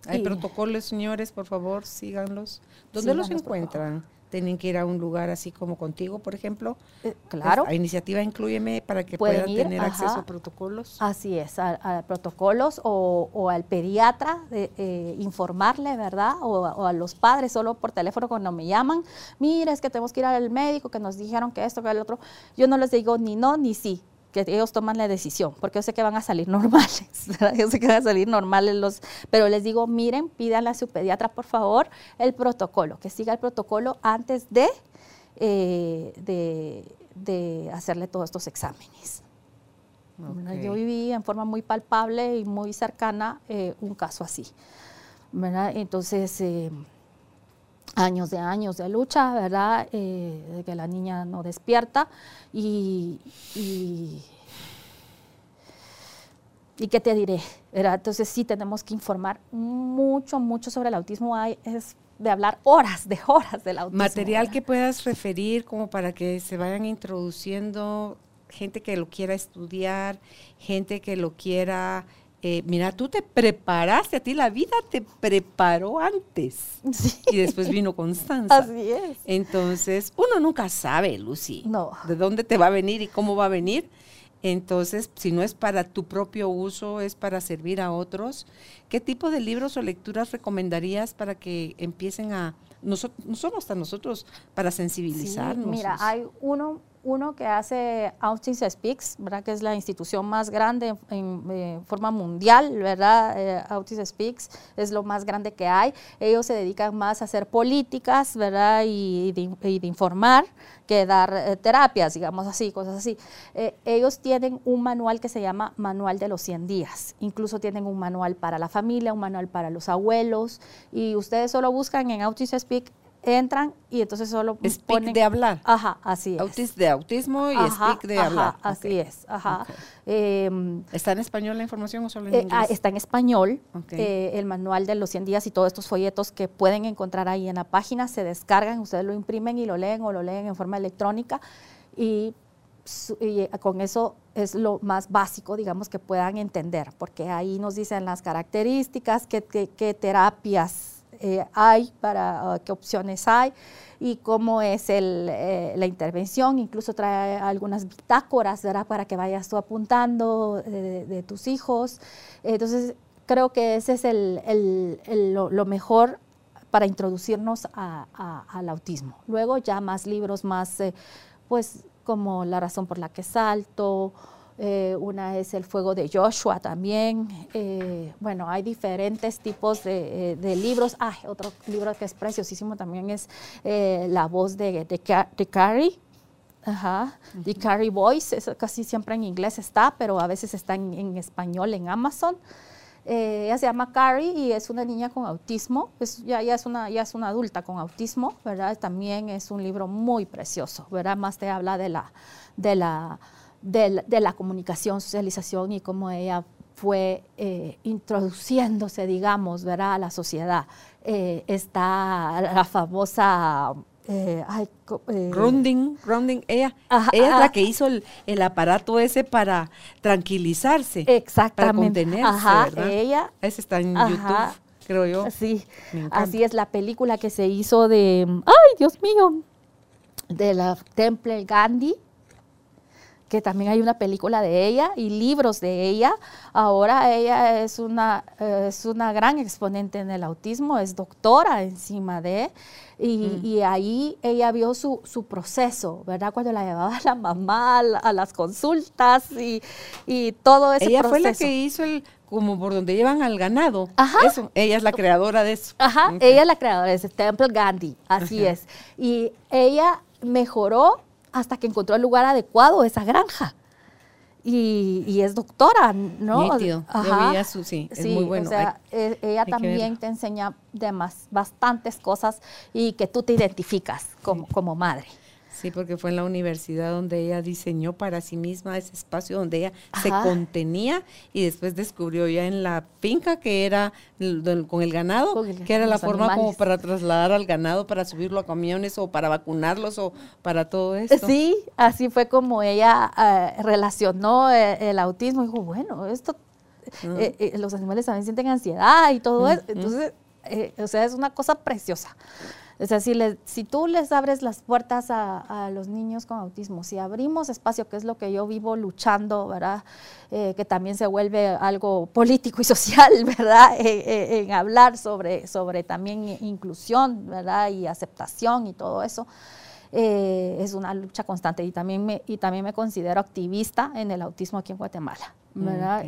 Speaker 2: Hay protocolos, señores, por favor, síganlos. ¿Dónde los encuentran? Tienen que ir a un lugar así como contigo, por ejemplo.
Speaker 3: Eh, claro.
Speaker 2: La iniciativa Incluyeme para que puedan, tener acceso a protocolos.
Speaker 3: Así es, a, protocolos o, al pediatra, de, eh, informarle, ¿verdad? O, a los padres solo por teléfono cuando me llaman, mira, es que tenemos que ir al médico, que nos dijeron que esto, que el otro. Yo no les digo ni no ni sí que ellos toman la decisión, porque yo sé que van a salir <laughs> normales, yo sé que van a salir normales los, pero les digo, miren, pídanle a su pediatra, por favor, el protocolo, que siga el protocolo antes de, eh, de, hacerle todos estos exámenes. Yo viví en forma muy palpable y muy cercana eh, un caso así. Entonces, eh, años de años de lucha, ¿verdad? Eh, de que la niña no despierta y, y, qué te diré, ¿verdad? Entonces sí tenemos que informar mucho, mucho sobre el autismo. Hay, es de hablar horas, de horas del autismo.
Speaker 2: Material que puedas referir como para que se vayan introduciendo gente que lo quiera estudiar, gente que lo quiera eh, mira, tú te preparaste, a ti la vida te preparó antes. <laughs> Y después vino Constanza.
Speaker 3: Así es.
Speaker 2: Entonces, uno nunca sabe, Lucy,
Speaker 3: no.
Speaker 2: de dónde te va a venir y cómo va a venir. Entonces, si no es para tu propio uso, es para servir a otros. ¿Qué tipo de libros o lecturas recomendarías para que empiecen a, no, solo hasta nosotros, para sensibilizarnos?
Speaker 3: mira, hay uno uno que hace Autism Speaks, ¿verdad? que es la institución más grande en, eh, forma mundial, ¿verdad? Eh, Speaks es lo más grande que hay. Ellos se dedican más a hacer políticas ¿verdad? Y, de, informar que dar eh, terapias, digamos así, cosas así. ellos tienen un manual que se llama Manual de los 100 días. Incluso tienen un manual para la familia, un manual para los abuelos. Y ustedes solo buscan en Autism Speak entran y entonces solo
Speaker 2: speak de hablar.
Speaker 3: Ajá, así es.
Speaker 2: Autis de autismo y speak de hablar.
Speaker 3: Así es, ajá.
Speaker 2: Em, ¿Está en español la información o solo en
Speaker 3: eh,
Speaker 2: inglés?
Speaker 3: Ah, está en español. Eh, el manual de los 100 días y todos estos folletos que pueden encontrar ahí en la página se descargan, ustedes lo imprimen y lo leen o lo leen en forma electrónica y eh, con eso es lo más básico, digamos, que puedan entender, porque ahí nos dicen las características, qué, qué terapias eh, hay, para ah, qué opciones hay y cómo es eh, la intervención. Incluso trae algunas bitácoras para que vayas tú apuntando de, tus hijos. Entonces, creo que ese es el, lo, mejor para introducirnos al autismo. Luego ya más libros, más, eh, pues como La razón por la que salto, eh, una es El Fuego de Joshua también. Eh, bueno, hay diferentes tipos de, eh, libros. Ah, otro libro que es preciosísimo también es La voz de, de, Carrie. Ajá, The Carrie Voice, eso casi siempre en inglés está, pero a veces está en, español en Amazon. ella se llama Carrie y es una niña con autismo, ya, ya, es una, ya es una adulta con autismo, ¿verdad? También es un libro muy precioso, ¿verdad? Más te habla de la, de la de, la comunicación, socialización y cómo ella fue eh, introduciéndose, digamos, ¿verdad? a la sociedad. Eh, está la famosa...
Speaker 2: Eh, eh grounding, ella, ella es la que hizo el, aparato ese para tranquilizarse,
Speaker 3: exactamente,
Speaker 2: para contenerse, ¿verdad? Ella, ese está en YouTube, creo yo.
Speaker 3: Sí, así es la película que se hizo de, ay, Dios mío, de la Temple Gandhi, que también hay una película de ella y libros de ella. Ahora ella es una, es una gran exponente en el autismo, es doctora encima de, y, mm. ahí ella vio su, su, proceso, ¿verdad? Cuando la llevaba la mamá a, las consultas y, y todo ese
Speaker 2: ella
Speaker 3: proceso.
Speaker 2: Ella fue la que hizo el, como por donde llevan al ganado. Ajá. Eso, ella es la creadora de eso.
Speaker 3: Ajá, ella es la creadora de ese Temple Gandhi, así es. Y ella mejoró hasta que encontró el lugar adecuado, esa granja. Y, es doctora, ¿no?
Speaker 2: Ajá. Su, sí, es muy bueno.
Speaker 3: O sea, e, ella también te enseña bastantes cosas y que tú te identificas como, como madre.
Speaker 2: Sí, porque fue en la universidad donde ella diseñó para sí misma ese espacio donde ella se contenía y después descubrió ya en la finca que era con el ganado, que era la forma como para trasladar al ganado, para subirlo a camiones o para vacunarlos o para todo esto.
Speaker 3: Sí, así fue como ella eh, relacionó eh, el autismo. Dijo, bueno, esto, ah. eh, los animales también sienten ansiedad y todo eso. Entonces, o sea, es una cosa preciosa. O sea, si, si tú les abres las puertas a, los niños con autismo, si abrimos espacio, que es lo que yo vivo luchando, ¿verdad? Eh, que también se vuelve algo político y social, <laughs> ¿verdad? Eh, eh, en hablar sobre, sobre también inclusión, ¿verdad? Y aceptación y todo eso. es una lucha constante y también, me, y también me considero activista en el autismo aquí en Guatemala. ¿verdad?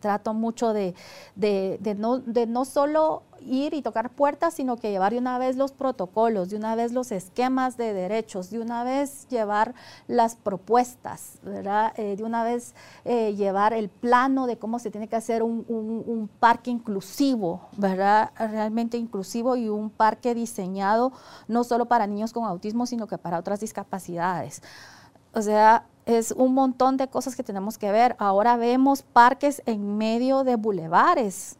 Speaker 3: trato mucho de, de, de, no, de no solo ir y tocar puertas, sino que llevar de una vez los protocolos, de una vez los esquemas de derechos, de una vez llevar las propuestas, ¿verdad? Eh, de una vez eh, llevar el plano de cómo se tiene que hacer un, un, parque inclusivo, ¿verdad? Realmente inclusivo y un parque diseñado no solo para niños con autismo, sino que para otras discapacidades. O sea, es un montón de cosas que tenemos que ver. Ahora vemos parques en medio de bulevares,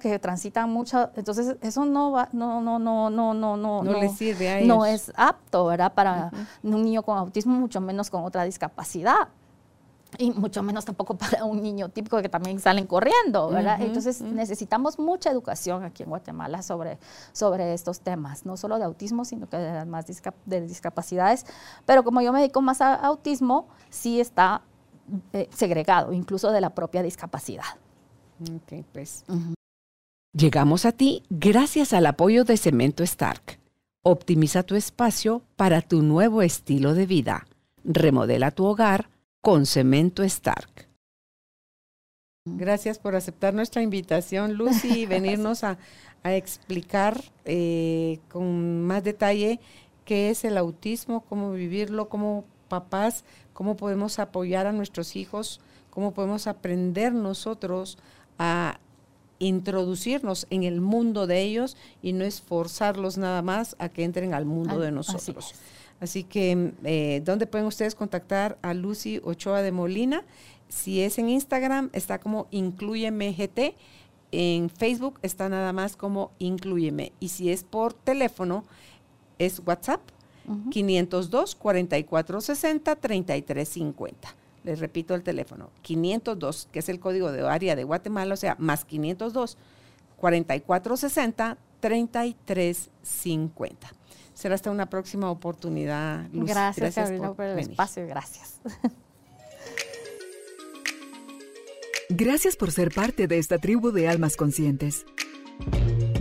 Speaker 3: que transitan mucho, entonces eso no va, no, no, no, no, no, no,
Speaker 2: no, le sirve a
Speaker 3: ellos. No es apto, ¿verdad? Para un niño con autismo, mucho menos con otra discapacidad. Y mucho menos tampoco <laughs> para un niño típico que también salen corriendo, ¿verdad? Entonces necesitamos mucha educación aquí en Guatemala sobre, sobre estos temas, no solo de autismo, sino que de más de discapacidades. Pero como yo me dedico más a autismo, sí está eh, segregado, incluso de la propia discapacidad.
Speaker 2: Ok, pues.
Speaker 4: Llegamos a ti gracias al apoyo de Cemento Stark. Optimiza tu espacio para tu nuevo estilo de vida. Remodela tu hogar con Cemento Stark.
Speaker 2: Gracias por aceptar nuestra invitación, Lucy, y <laughs> venirnos a, a explicar eh, con más detalle qué es el autismo, cómo vivirlo, cómo papás, cómo podemos apoyar a nuestros hijos, cómo podemos aprender nosotros a introducirnos en el mundo de ellos y no esforzarlos nada más a que entren al mundo de nosotros. Así, que, eh, ¿dónde pueden ustedes contactar a Lucy Ochoa de Molina? Si es en Instagram, está como GT. En Facebook está nada más como Incluyeme. Y si es por teléfono, es WhatsApp 502 4460 3350. Les repito el teléfono, 502, que es el código de área de Guatemala, o sea, más 502 4460 3350. Será hasta una próxima oportunidad.
Speaker 3: Luz. Gracias, Carolina, por, por el espacio. Gracias.
Speaker 1: Gracias por ser parte de esta tribu de almas conscientes.